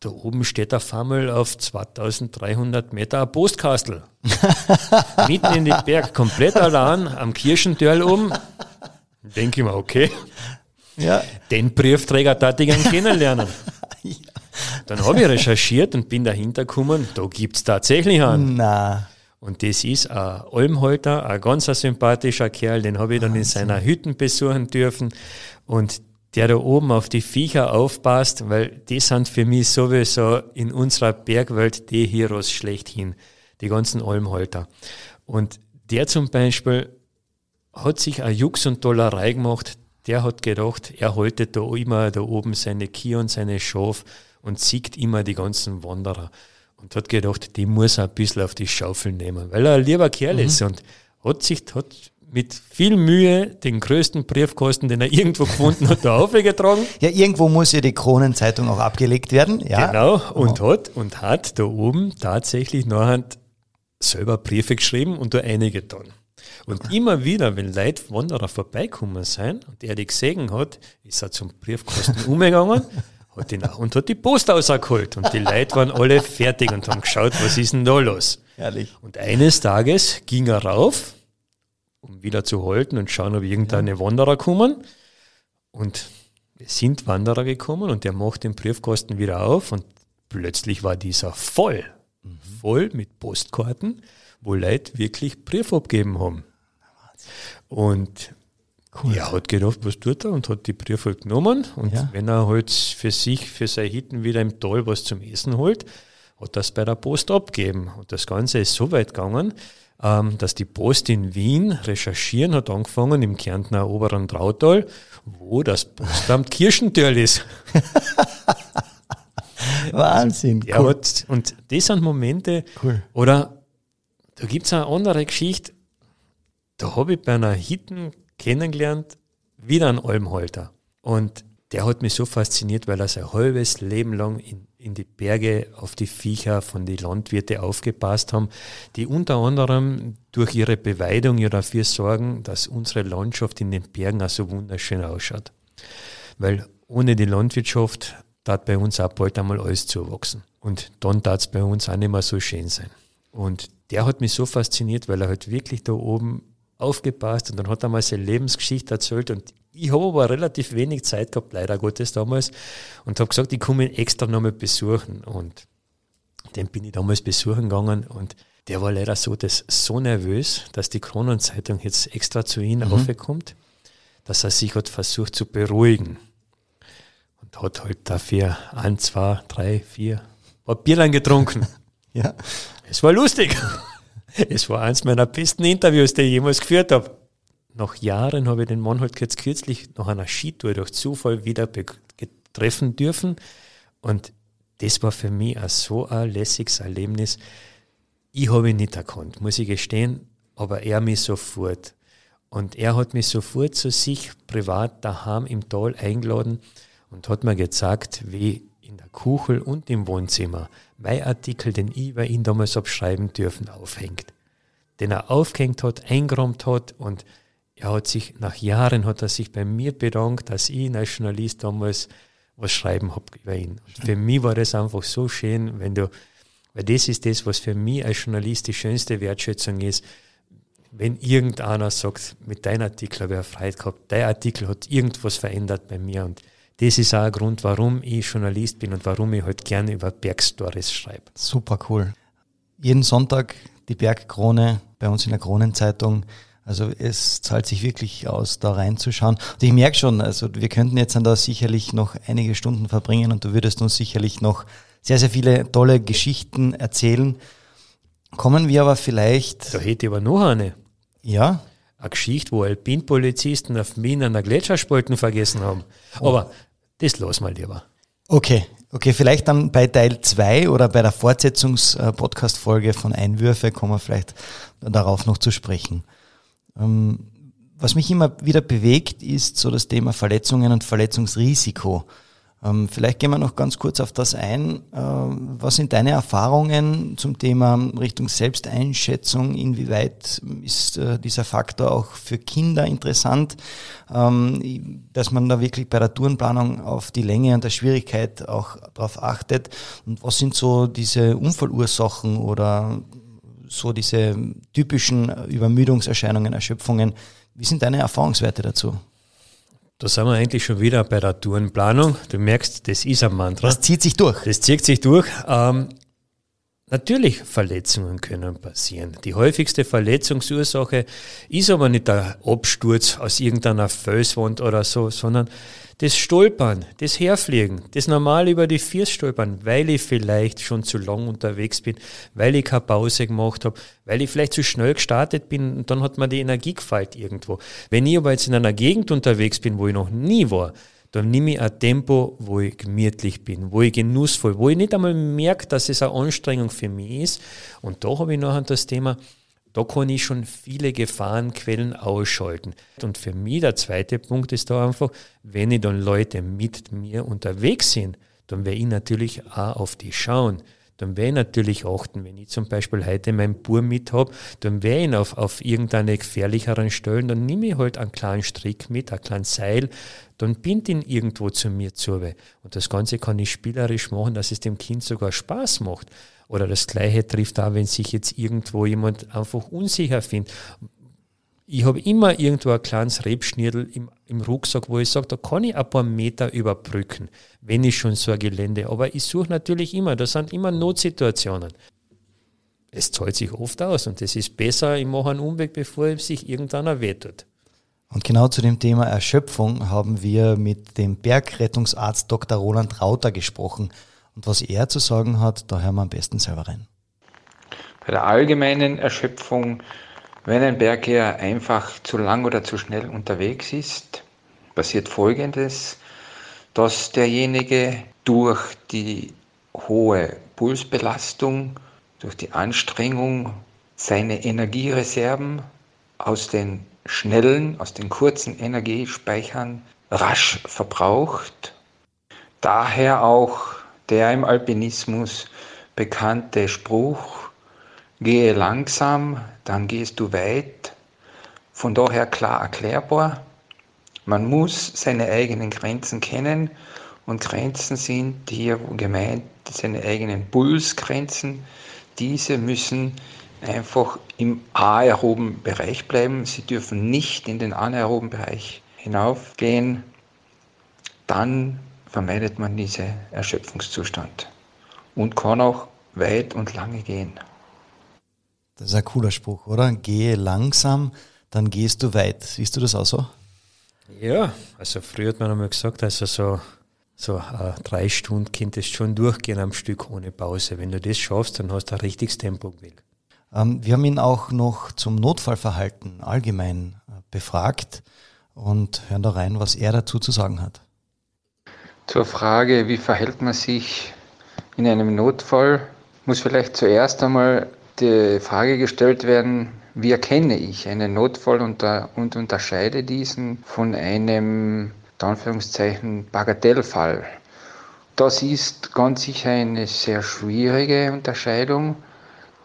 da oben steht auf einmal auf 2300 Meter ein Postkastel. Mitten in den Berg, komplett allein, am Kirchentürl oben. Denke ich mir, okay. Ja. Den Briefträger darf ich gern kennenlernen. Dann habe ich recherchiert und bin dahinter gekommen, da gibt es tatsächlich einen. Na. Und das ist ein Almholter, ein ganz sympathischer Kerl, den habe ich dann in seiner Hütten besuchen dürfen. Und der da oben auf die Viecher aufpasst, weil die sind für mich sowieso in unserer Bergwelt die Heroes schlechthin, die ganzen Almholter. Und der zum Beispiel hat sich eine Jux und Dollerei gemacht, der hat gedacht, er haltet da immer da oben seine Kier und seine Schaf und siegt immer die ganzen Wanderer und hat gedacht, die muss er ein bisschen auf die Schaufel nehmen, weil er ein lieber Kerl mhm. ist und hat sich hat mit viel Mühe den größten Briefkasten, den er irgendwo gefunden hat, da aufgetragen. Ja, irgendwo muss ja die Kronenzeitung auch abgelegt werden. Ja. Genau, und oh. hat, und hat da oben tatsächlich nachher selber Briefe geschrieben und da einige dann. Und immer wieder, wenn Leute Wanderer vorbeikommen sind und er die gesehen hat, ist er zum Briefkasten umgegangen hat ihn auch und hat die Post rausgeholt. Und die Leute waren alle fertig und haben geschaut, was ist denn da los? Herrlich. Und eines Tages ging er rauf, um wieder zu halten und schauen, ob irgendeine ja. Wanderer kommen. Und es sind Wanderer gekommen und der macht den Briefkasten wieder auf und plötzlich war dieser voll, mhm. voll mit Postkarten, wo Leute wirklich Brief abgeben haben. Und cool. er hat gedacht, was tut er und hat die Briefe halt genommen und ja. wenn er halt für sich, für seine Hitten wieder im Tal was zum Essen holt, hat das bei der Post abgeben. Und das Ganze ist so weit gegangen, ähm, dass die Post in Wien recherchieren hat angefangen im Kärntner oberen Trautal, wo das Postamt Kirchentürl ist. Wahnsinn. Also, cool. hat, und das sind Momente, cool. oder da gibt es eine andere Geschichte, da habe ich bei einer Hitten kennengelernt, wieder einen Almhalter. Und der hat mich so fasziniert, weil er sein halbes Leben lang in, in die Berge auf die Viecher von den Landwirten aufgepasst haben, die unter anderem durch ihre Beweidung ja dafür sorgen, dass unsere Landschaft in den Bergen auch so wunderschön ausschaut. Weil ohne die Landwirtschaft tat bei uns auch bald einmal alles zuwachsen. Und dann tat es bei uns auch nicht mehr so schön sein. Und der hat mich so fasziniert, weil er halt wirklich da oben aufgepasst und dann hat er mal seine Lebensgeschichte erzählt und ich habe aber relativ wenig Zeit gehabt, leider Gottes damals, und habe gesagt, ich komme ihn extra nochmal besuchen. Und den bin ich damals besuchen gegangen und der war leider so, dass so nervös, dass die Kronenzeitung jetzt extra zu ihm mhm. aufkommt, dass er sich hat versucht zu beruhigen. Und hat halt dafür ein, zwei, drei, vier Papierlein getrunken. ja. Es war lustig. Es war eins meiner besten Interviews, die ich jemals geführt habe nach Jahren habe ich den Mann halt jetzt kürzlich nach einer Skitour durch Zufall wieder treffen dürfen. Und das war für mich auch so ein lässiges Erlebnis. Ich habe ihn nicht erkannt, muss ich gestehen, aber er mich sofort. Und er hat mich sofort zu sich privat daheim im Tal eingeladen und hat mir gezeigt, wie in der Kuchel und im Wohnzimmer mein Artikel, den ich bei ihm damals abschreiben dürfen, aufhängt. Den er aufgehängt hat, eingeräumt hat und er hat sich, nach Jahren hat er sich bei mir bedankt, dass ich als Journalist damals was schreiben habe über ihn. Und für mich war das einfach so schön, wenn du, weil das ist das, was für mich als Journalist die schönste Wertschätzung ist, wenn irgendeiner sagt, mit deinem Artikel habe ich Freude gehabt, dein Artikel hat irgendwas verändert bei mir und das ist auch ein Grund, warum ich Journalist bin und warum ich halt gerne über Bergstories schreibe. Super cool. Jeden Sonntag die Bergkrone bei uns in der Kronenzeitung. Also es zahlt sich wirklich aus, da reinzuschauen. Und ich merke schon, also wir könnten jetzt dann da sicherlich noch einige Stunden verbringen und du würdest uns sicherlich noch sehr, sehr viele tolle Geschichten erzählen. Kommen wir aber vielleicht. Da hätte ich aber noch eine. Ja. Eine Geschichte, wo Alpinpolizisten auf Wien an der Gletscherspalten vergessen haben. Oh. Aber das lassen wir lieber. Okay, okay, vielleicht dann bei Teil 2 oder bei der Fortsetzungs-Podcast-Folge von Einwürfe kommen wir vielleicht darauf noch zu sprechen. Ähm, was mich immer wieder bewegt, ist so das Thema Verletzungen und Verletzungsrisiko. Ähm, vielleicht gehen wir noch ganz kurz auf das ein. Ähm, was sind deine Erfahrungen zum Thema Richtung Selbsteinschätzung? Inwieweit ist äh, dieser Faktor auch für Kinder interessant, dass man da wirklich bei der Tourenplanung auf die Länge und der Schwierigkeit auch darauf achtet? Und was sind so diese Unfallursachen oder so diese typischen Übermüdungserscheinungen, Erschöpfungen. Wie sind deine Erfahrungswerte dazu? Da sind wir eigentlich schon wieder bei der Tourenplanung. Du merkst, das ist ein Mantra. Das zieht sich durch. Das zieht sich durch. Ähm, natürlich, Verletzungen können passieren. Die häufigste Verletzungsursache ist aber nicht der Absturz aus irgendeiner Felswand oder so, sondern das Stolpern, das Herfliegen, das normal über die Viers stolpern, weil ich vielleicht schon zu lang unterwegs bin, weil ich keine Pause gemacht habe, weil ich vielleicht zu schnell gestartet bin und dann hat mir die Energie gefällt irgendwo. Wenn ich aber jetzt in einer Gegend unterwegs bin, wo ich noch nie war, dann nehme ich ein Tempo, wo ich gemütlich bin, wo ich genussvoll, wo ich nicht einmal merke, dass es eine Anstrengung für mich ist. Und da habe ich nachher das Thema, da kann ich schon viele Gefahrenquellen ausschalten. Und für mich der zweite Punkt ist da einfach, wenn ich dann Leute mit mir unterwegs sind, dann werde ich natürlich auch auf die schauen. Dann werde ich natürlich achten, wenn ich zum Beispiel heute meinen Bur mit habe, dann werde ich ihn auf, auf irgendeine gefährlicheren Stellen, dann nehme ich halt einen kleinen Strick mit, ein kleines Seil, dann bind ihn irgendwo zu mir zu. Und das Ganze kann ich spielerisch machen, dass es dem Kind sogar Spaß macht. Oder das Gleiche trifft auch, wenn sich jetzt irgendwo jemand einfach unsicher findet ich habe immer irgendwo ein kleines Rebschnirtel im, im Rucksack, wo ich sage, da kann ich ein paar Meter überbrücken, wenn ich schon so ein Gelände. Aber ich suche natürlich immer, da sind immer Notsituationen. Es zahlt sich oft aus und es ist besser, ich mache einen Umweg, bevor sich irgendeiner wehtut. Und genau zu dem Thema Erschöpfung haben wir mit dem Bergrettungsarzt Dr. Roland Rauter gesprochen. Und was er zu sagen hat, da hören wir am besten selber rein. Bei der allgemeinen Erschöpfung wenn ein Berggeher einfach zu lang oder zu schnell unterwegs ist, passiert Folgendes, dass derjenige durch die hohe Pulsbelastung, durch die Anstrengung seine Energiereserven aus den schnellen, aus den kurzen Energiespeichern rasch verbraucht. Daher auch der im Alpinismus bekannte Spruch, Gehe langsam, dann gehst du weit. Von daher klar erklärbar. Man muss seine eigenen Grenzen kennen und Grenzen sind hier gemeint seine eigenen Pulsgrenzen. Diese müssen einfach im aeroben Bereich bleiben. Sie dürfen nicht in den anaeroben Bereich hinaufgehen. Dann vermeidet man diesen Erschöpfungszustand und kann auch weit und lange gehen. Das ist ein cooler Spruch, oder? Gehe langsam, dann gehst du weit. Siehst du das auch so? Ja, also früher hat man einmal gesagt, also so, so äh, drei Stunden könntest du schon durchgehen am Stück ohne Pause. Wenn du das schaffst, dann hast du ein richtiges Tempo gewählt. Ähm, wir haben ihn auch noch zum Notfallverhalten allgemein äh, befragt und hören da rein, was er dazu zu sagen hat. Zur Frage, wie verhält man sich in einem Notfall, muss vielleicht zuerst einmal die Frage gestellt werden, wie erkenne ich einen Notfall und, unterscheide diesen von einem, Anführungszeichen, Bagatellfall. Das ist ganz sicher eine sehr schwierige Unterscheidung,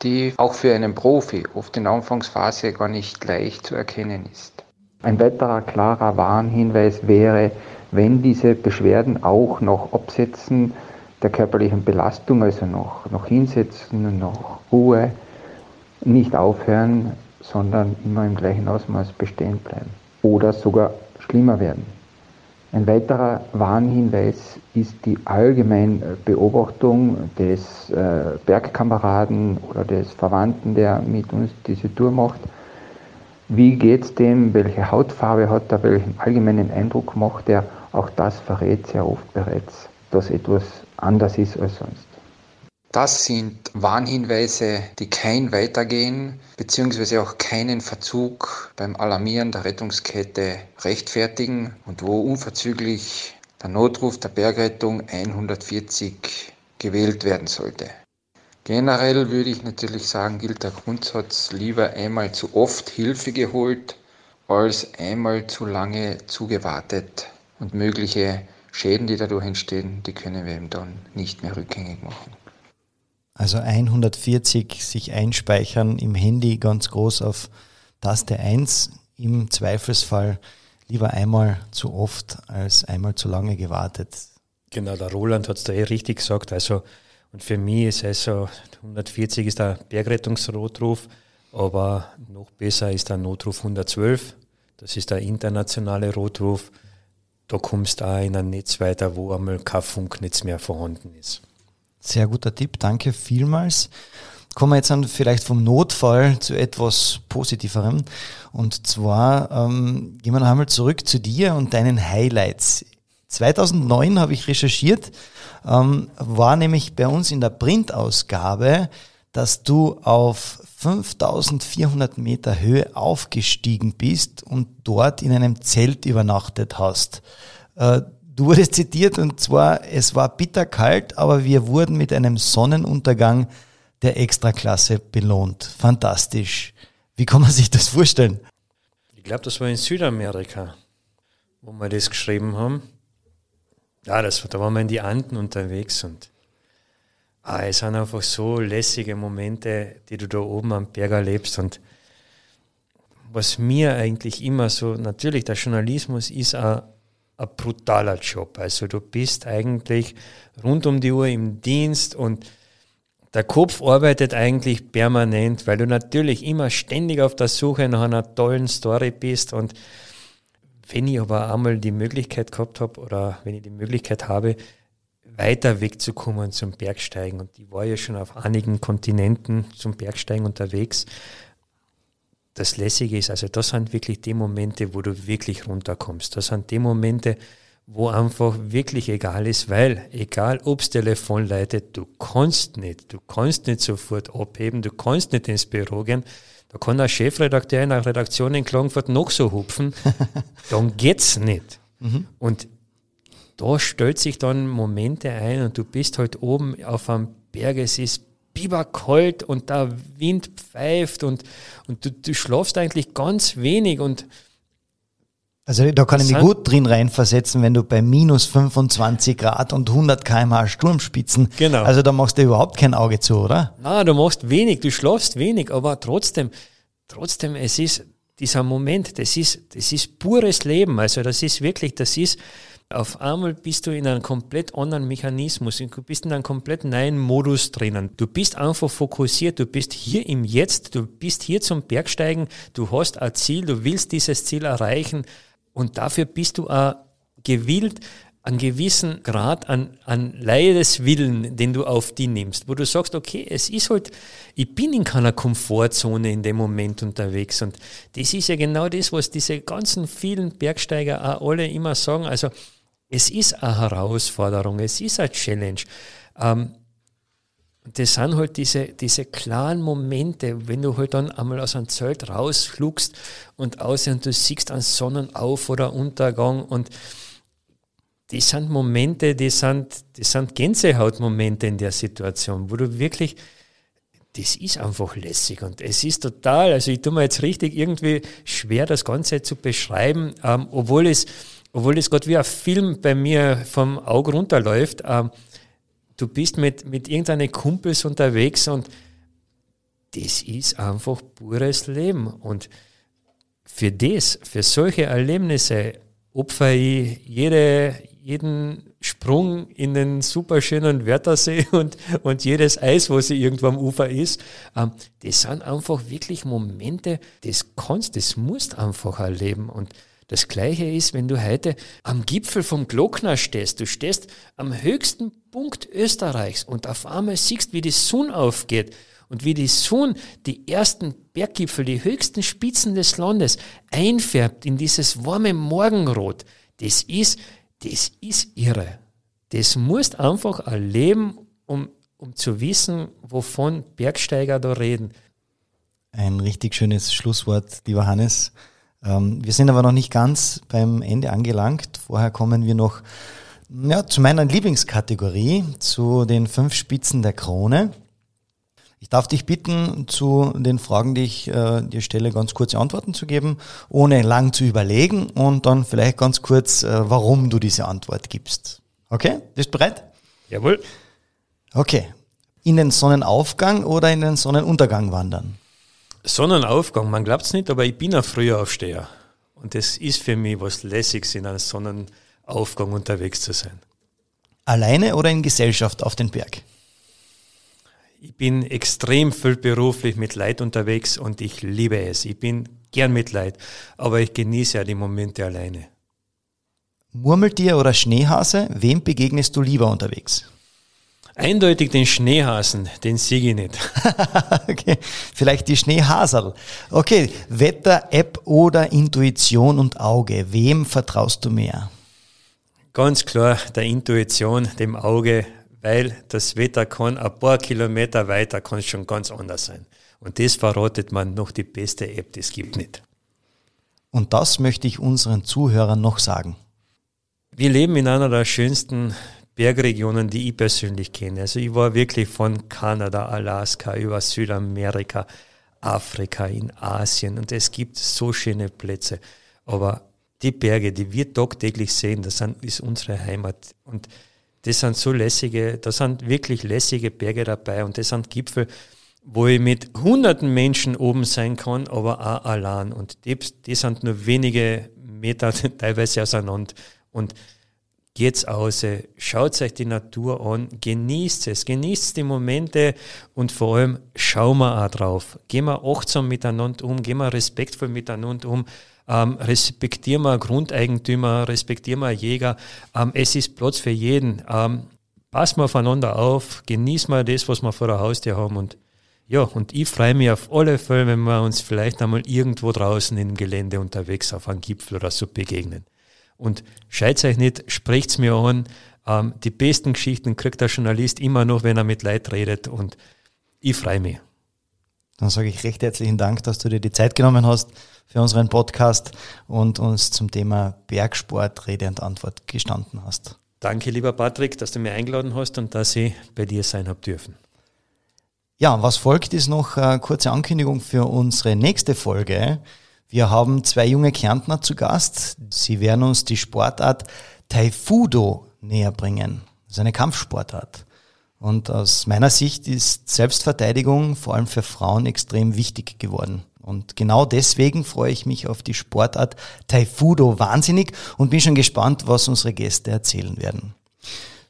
die auch für einen Profi oft in der Anfangsphase gar nicht leicht zu erkennen ist. Ein weiterer klarer Warnhinweis wäre, wenn diese Beschwerden auch noch Absetzen der körperlichen Belastung, also noch, noch Hinsetzen, noch Ruhe, nicht aufhören, sondern immer im gleichen Ausmaß bestehen bleiben oder sogar schlimmer werden. Ein weiterer Warnhinweis ist die allgemeine Beobachtung des äh, Bergkameraden oder des Verwandten, der mit uns diese Tour macht. Wie geht es dem? Welche Hautfarbe hat er? Welchen allgemeinen Eindruck macht er? Auch das verrät sehr oft bereits, dass etwas anders ist als sonst. Das sind Warnhinweise, die kein Weitergehen bzw. auch keinen Verzug beim Alarmieren der Rettungskette rechtfertigen und wo unverzüglich der Notruf der Bergrettung 140 gewählt werden sollte. Generell würde ich natürlich sagen, gilt der Grundsatz lieber einmal zu oft Hilfe geholt als einmal zu lange zugewartet und mögliche Schäden, die dadurch entstehen, die können wir eben dann nicht mehr rückgängig machen. Also 140 sich einspeichern im Handy ganz groß auf Taste 1. Im Zweifelsfall lieber einmal zu oft als einmal zu lange gewartet. Genau, der Roland hat es da eh richtig gesagt. Also, und für mich ist also 140 ist der Bergrettungsnotruf, aber noch besser ist der Notruf 112. Das ist der internationale Rotruf. Da kommst du auch in ein Netz weiter, wo einmal kein Funknetz mehr vorhanden ist. Sehr guter Tipp, danke vielmals. Kommen wir jetzt dann vielleicht vom Notfall zu etwas Positiverem. Und zwar ähm, gehen wir noch einmal zurück zu dir und deinen Highlights. 2009 habe ich recherchiert, ähm, war nämlich bei uns in der Printausgabe, dass du auf 5400 Meter Höhe aufgestiegen bist und dort in einem Zelt übernachtet hast. Äh, Du wurdest zitiert und zwar, es war bitterkalt, aber wir wurden mit einem Sonnenuntergang der Extraklasse belohnt. Fantastisch. Wie kann man sich das vorstellen? Ich glaube, das war in Südamerika, wo wir das geschrieben haben. Ja, das, da waren wir in die Anden unterwegs und ah, es sind einfach so lässige Momente, die du da oben am Berg erlebst und was mir eigentlich immer so, natürlich der Journalismus ist ein, ein brutaler Job. Also du bist eigentlich rund um die Uhr im Dienst und der Kopf arbeitet eigentlich permanent, weil du natürlich immer ständig auf der Suche nach einer tollen Story bist. Und wenn ich aber einmal die Möglichkeit gehabt habe oder wenn ich die Möglichkeit habe, weiter wegzukommen zum Bergsteigen, und ich war ja schon auf einigen Kontinenten zum Bergsteigen unterwegs, das Lässige ist, also das sind wirklich die Momente, wo du wirklich runterkommst. Das sind die Momente, wo einfach wirklich egal ist, weil egal ob's Telefon leitet, du kannst nicht, du kannst nicht sofort abheben, du kannst nicht ins Büro gehen. Da kann ein Chefredakteur in einer Redaktion in Klagenfurt noch so hupfen, dann geht's nicht. Mhm. Und da stellt sich dann Momente ein und du bist halt oben auf einem Berg, es ist biberkalt und der Wind pfeift und, und du, du schlafst eigentlich ganz wenig und also da kann ich mich gut drin reinversetzen, wenn du bei minus 25 Grad und 100 kmh Sturmspitzen, genau. also da machst du überhaupt kein Auge zu, oder? Na, du machst wenig, du schlafst wenig, aber trotzdem, trotzdem, es ist dieser Moment, das ist, das ist pures Leben, also das ist wirklich, das ist, auf einmal bist du in einem komplett anderen Mechanismus, du bist in einem komplett neuen Modus drinnen. Du bist einfach fokussiert, du bist hier im Jetzt, du bist hier zum Bergsteigen, du hast ein Ziel, du willst dieses Ziel erreichen. Und dafür bist du auch gewillt, einen gewissen Grad an, an Leideswillen, den du auf die nimmst, wo du sagst, okay, es ist halt, ich bin in keiner Komfortzone in dem Moment unterwegs. Und das ist ja genau das, was diese ganzen vielen Bergsteiger auch alle immer sagen. Also, es ist eine Herausforderung, es ist eine Challenge. Ähm, das sind halt diese, diese klaren Momente, wenn du halt dann einmal aus einem Zelt rausflugst und aus und du siehst einen Sonnenauf- oder Untergang und die sind Momente, die sind, die sind Gänsehautmomente in der Situation, wo du wirklich, das ist einfach lässig und es ist total, also ich tue mir jetzt richtig irgendwie schwer, das Ganze zu beschreiben, ähm, obwohl es, obwohl es gerade wie ein Film bei mir vom Auge runterläuft. Ähm, du bist mit, mit irgendeinen Kumpels unterwegs und das ist einfach pures Leben. Und für das, für solche Erlebnisse opfer ich jede, jeden Sprung in den superschönen Wörthersee und, und jedes Eis, was irgendwo am Ufer ist. Ähm, das sind einfach wirklich Momente, das kannst, das musst einfach erleben. Und das Gleiche ist, wenn du heute am Gipfel vom Glockner stehst. Du stehst am höchsten Punkt Österreichs und auf einmal siehst, wie die Sonne aufgeht und wie die Sonne die ersten Berggipfel, die höchsten Spitzen des Landes einfärbt in dieses warme Morgenrot. Das ist, das ist irre. Das musst einfach erleben, um, um zu wissen, wovon Bergsteiger da reden. Ein richtig schönes Schlusswort, lieber Hannes. Ähm, wir sind aber noch nicht ganz beim Ende angelangt. Vorher kommen wir noch ja, zu meiner Lieblingskategorie, zu den fünf Spitzen der Krone. Ich darf dich bitten, zu den Fragen, die ich äh, dir stelle, ganz kurze Antworten zu geben, ohne lang zu überlegen und dann vielleicht ganz kurz, äh, warum du diese Antwort gibst. Okay? Bist du bereit? Jawohl. Okay. In den Sonnenaufgang oder in den Sonnenuntergang wandern? Sonnenaufgang, man glaubt es nicht, aber ich bin ein Frühaufsteher. Und das ist für mich was Lässiges, in einem Sonnenaufgang unterwegs zu sein. Alleine oder in Gesellschaft auf den Berg? Ich bin extrem viel beruflich mit Leid unterwegs und ich liebe es. Ich bin gern mit Leid, aber ich genieße ja die Momente alleine. Murmeltier oder Schneehase, wem begegnest du lieber unterwegs? Eindeutig den Schneehasen, den siege ich nicht. okay, vielleicht die Schneehasel. Okay, Wetter, App oder Intuition und Auge, wem vertraust du mehr? Ganz klar der Intuition, dem Auge, weil das Wetter kann ein paar Kilometer weiter kann es schon ganz anders sein. Und das verratet man noch die beste App, das gibt nicht. Und das möchte ich unseren Zuhörern noch sagen. Wir leben in einer der schönsten Bergregionen, die ich persönlich kenne. Also ich war wirklich von Kanada, Alaska über Südamerika, Afrika, in Asien und es gibt so schöne Plätze. Aber die Berge, die wir tagtäglich sehen, das ist unsere Heimat. Und das sind so lässige, da sind wirklich lässige Berge dabei und das sind Gipfel, wo ich mit hunderten Menschen oben sein kann, aber auch allein. Und die, die sind nur wenige Meter teilweise auseinander. Und geht's aus, schaut euch die Natur an, genießt es, genießt die Momente und vor allem schauen wir auch drauf. Gehen wir achtsam miteinander um, gehen wir respektvoll miteinander um, ähm, respektieren wir Grundeigentümer, respektieren wir Jäger. Ähm, es ist Platz für jeden. Ähm, passen wir aufeinander auf, genießen wir das, was wir vor der Haustür haben und ja, und ich freue mich auf alle Fälle, wenn wir uns vielleicht einmal irgendwo draußen im Gelände unterwegs auf einem Gipfel oder so begegnen. Und scheut euch nicht, sprecht's mir an. Ähm, die besten Geschichten kriegt der Journalist immer noch, wenn er mit Leid redet und ich freue mich. Dann sage ich recht herzlichen Dank, dass du dir die Zeit genommen hast für unseren Podcast und uns zum Thema Bergsport Rede und Antwort gestanden hast. Danke, lieber Patrick, dass du mir eingeladen hast und dass ich bei dir sein habe dürfen. Ja, was folgt ist noch eine kurze Ankündigung für unsere nächste Folge. Wir haben zwei junge Kärntner zu Gast. Sie werden uns die Sportart Taifudo näher bringen. Das ist eine Kampfsportart. Und aus meiner Sicht ist Selbstverteidigung vor allem für Frauen extrem wichtig geworden. Und genau deswegen freue ich mich auf die Sportart Taifudo wahnsinnig und bin schon gespannt, was unsere Gäste erzählen werden.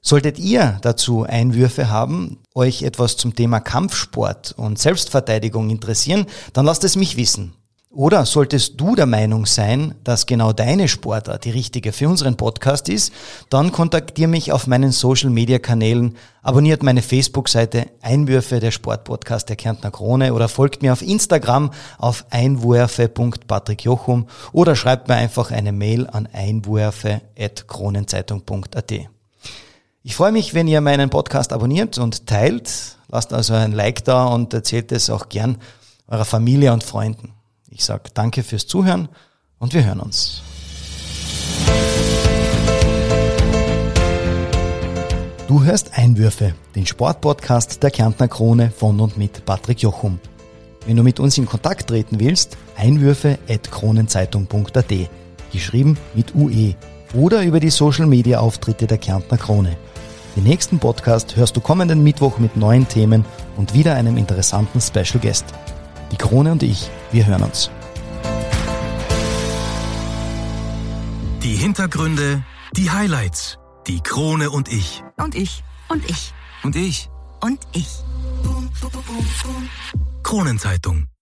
Solltet ihr dazu Einwürfe haben, euch etwas zum Thema Kampfsport und Selbstverteidigung interessieren, dann lasst es mich wissen. Oder solltest du der Meinung sein, dass genau deine Sportart die richtige für unseren Podcast ist, dann kontaktiere mich auf meinen Social Media Kanälen, abonniert meine Facebook-Seite Einwürfe der Sportpodcast der Kärntner Krone oder folgt mir auf Instagram auf einwürfe.patrickjochum oder schreibt mir einfach eine Mail an einwürfe.kronenzeitung.at. Ich freue mich, wenn ihr meinen Podcast abonniert und teilt. Lasst also ein Like da und erzählt es auch gern eurer Familie und Freunden. Ich sage danke fürs Zuhören und wir hören uns. Du hörst Einwürfe, den Sportpodcast der Kärntner Krone von und mit Patrick Jochum. Wenn du mit uns in Kontakt treten willst, einwürfe.kronenzeitung.at, geschrieben mit UE oder über die Social Media Auftritte der Kärntner Krone. Den nächsten Podcast hörst du kommenden Mittwoch mit neuen Themen und wieder einem interessanten Special Guest. Die Krone und ich, wir hören uns. Die Hintergründe, die Highlights. Die Krone und ich. Und ich. Und ich. Und ich. Und ich. Kronenzeitung.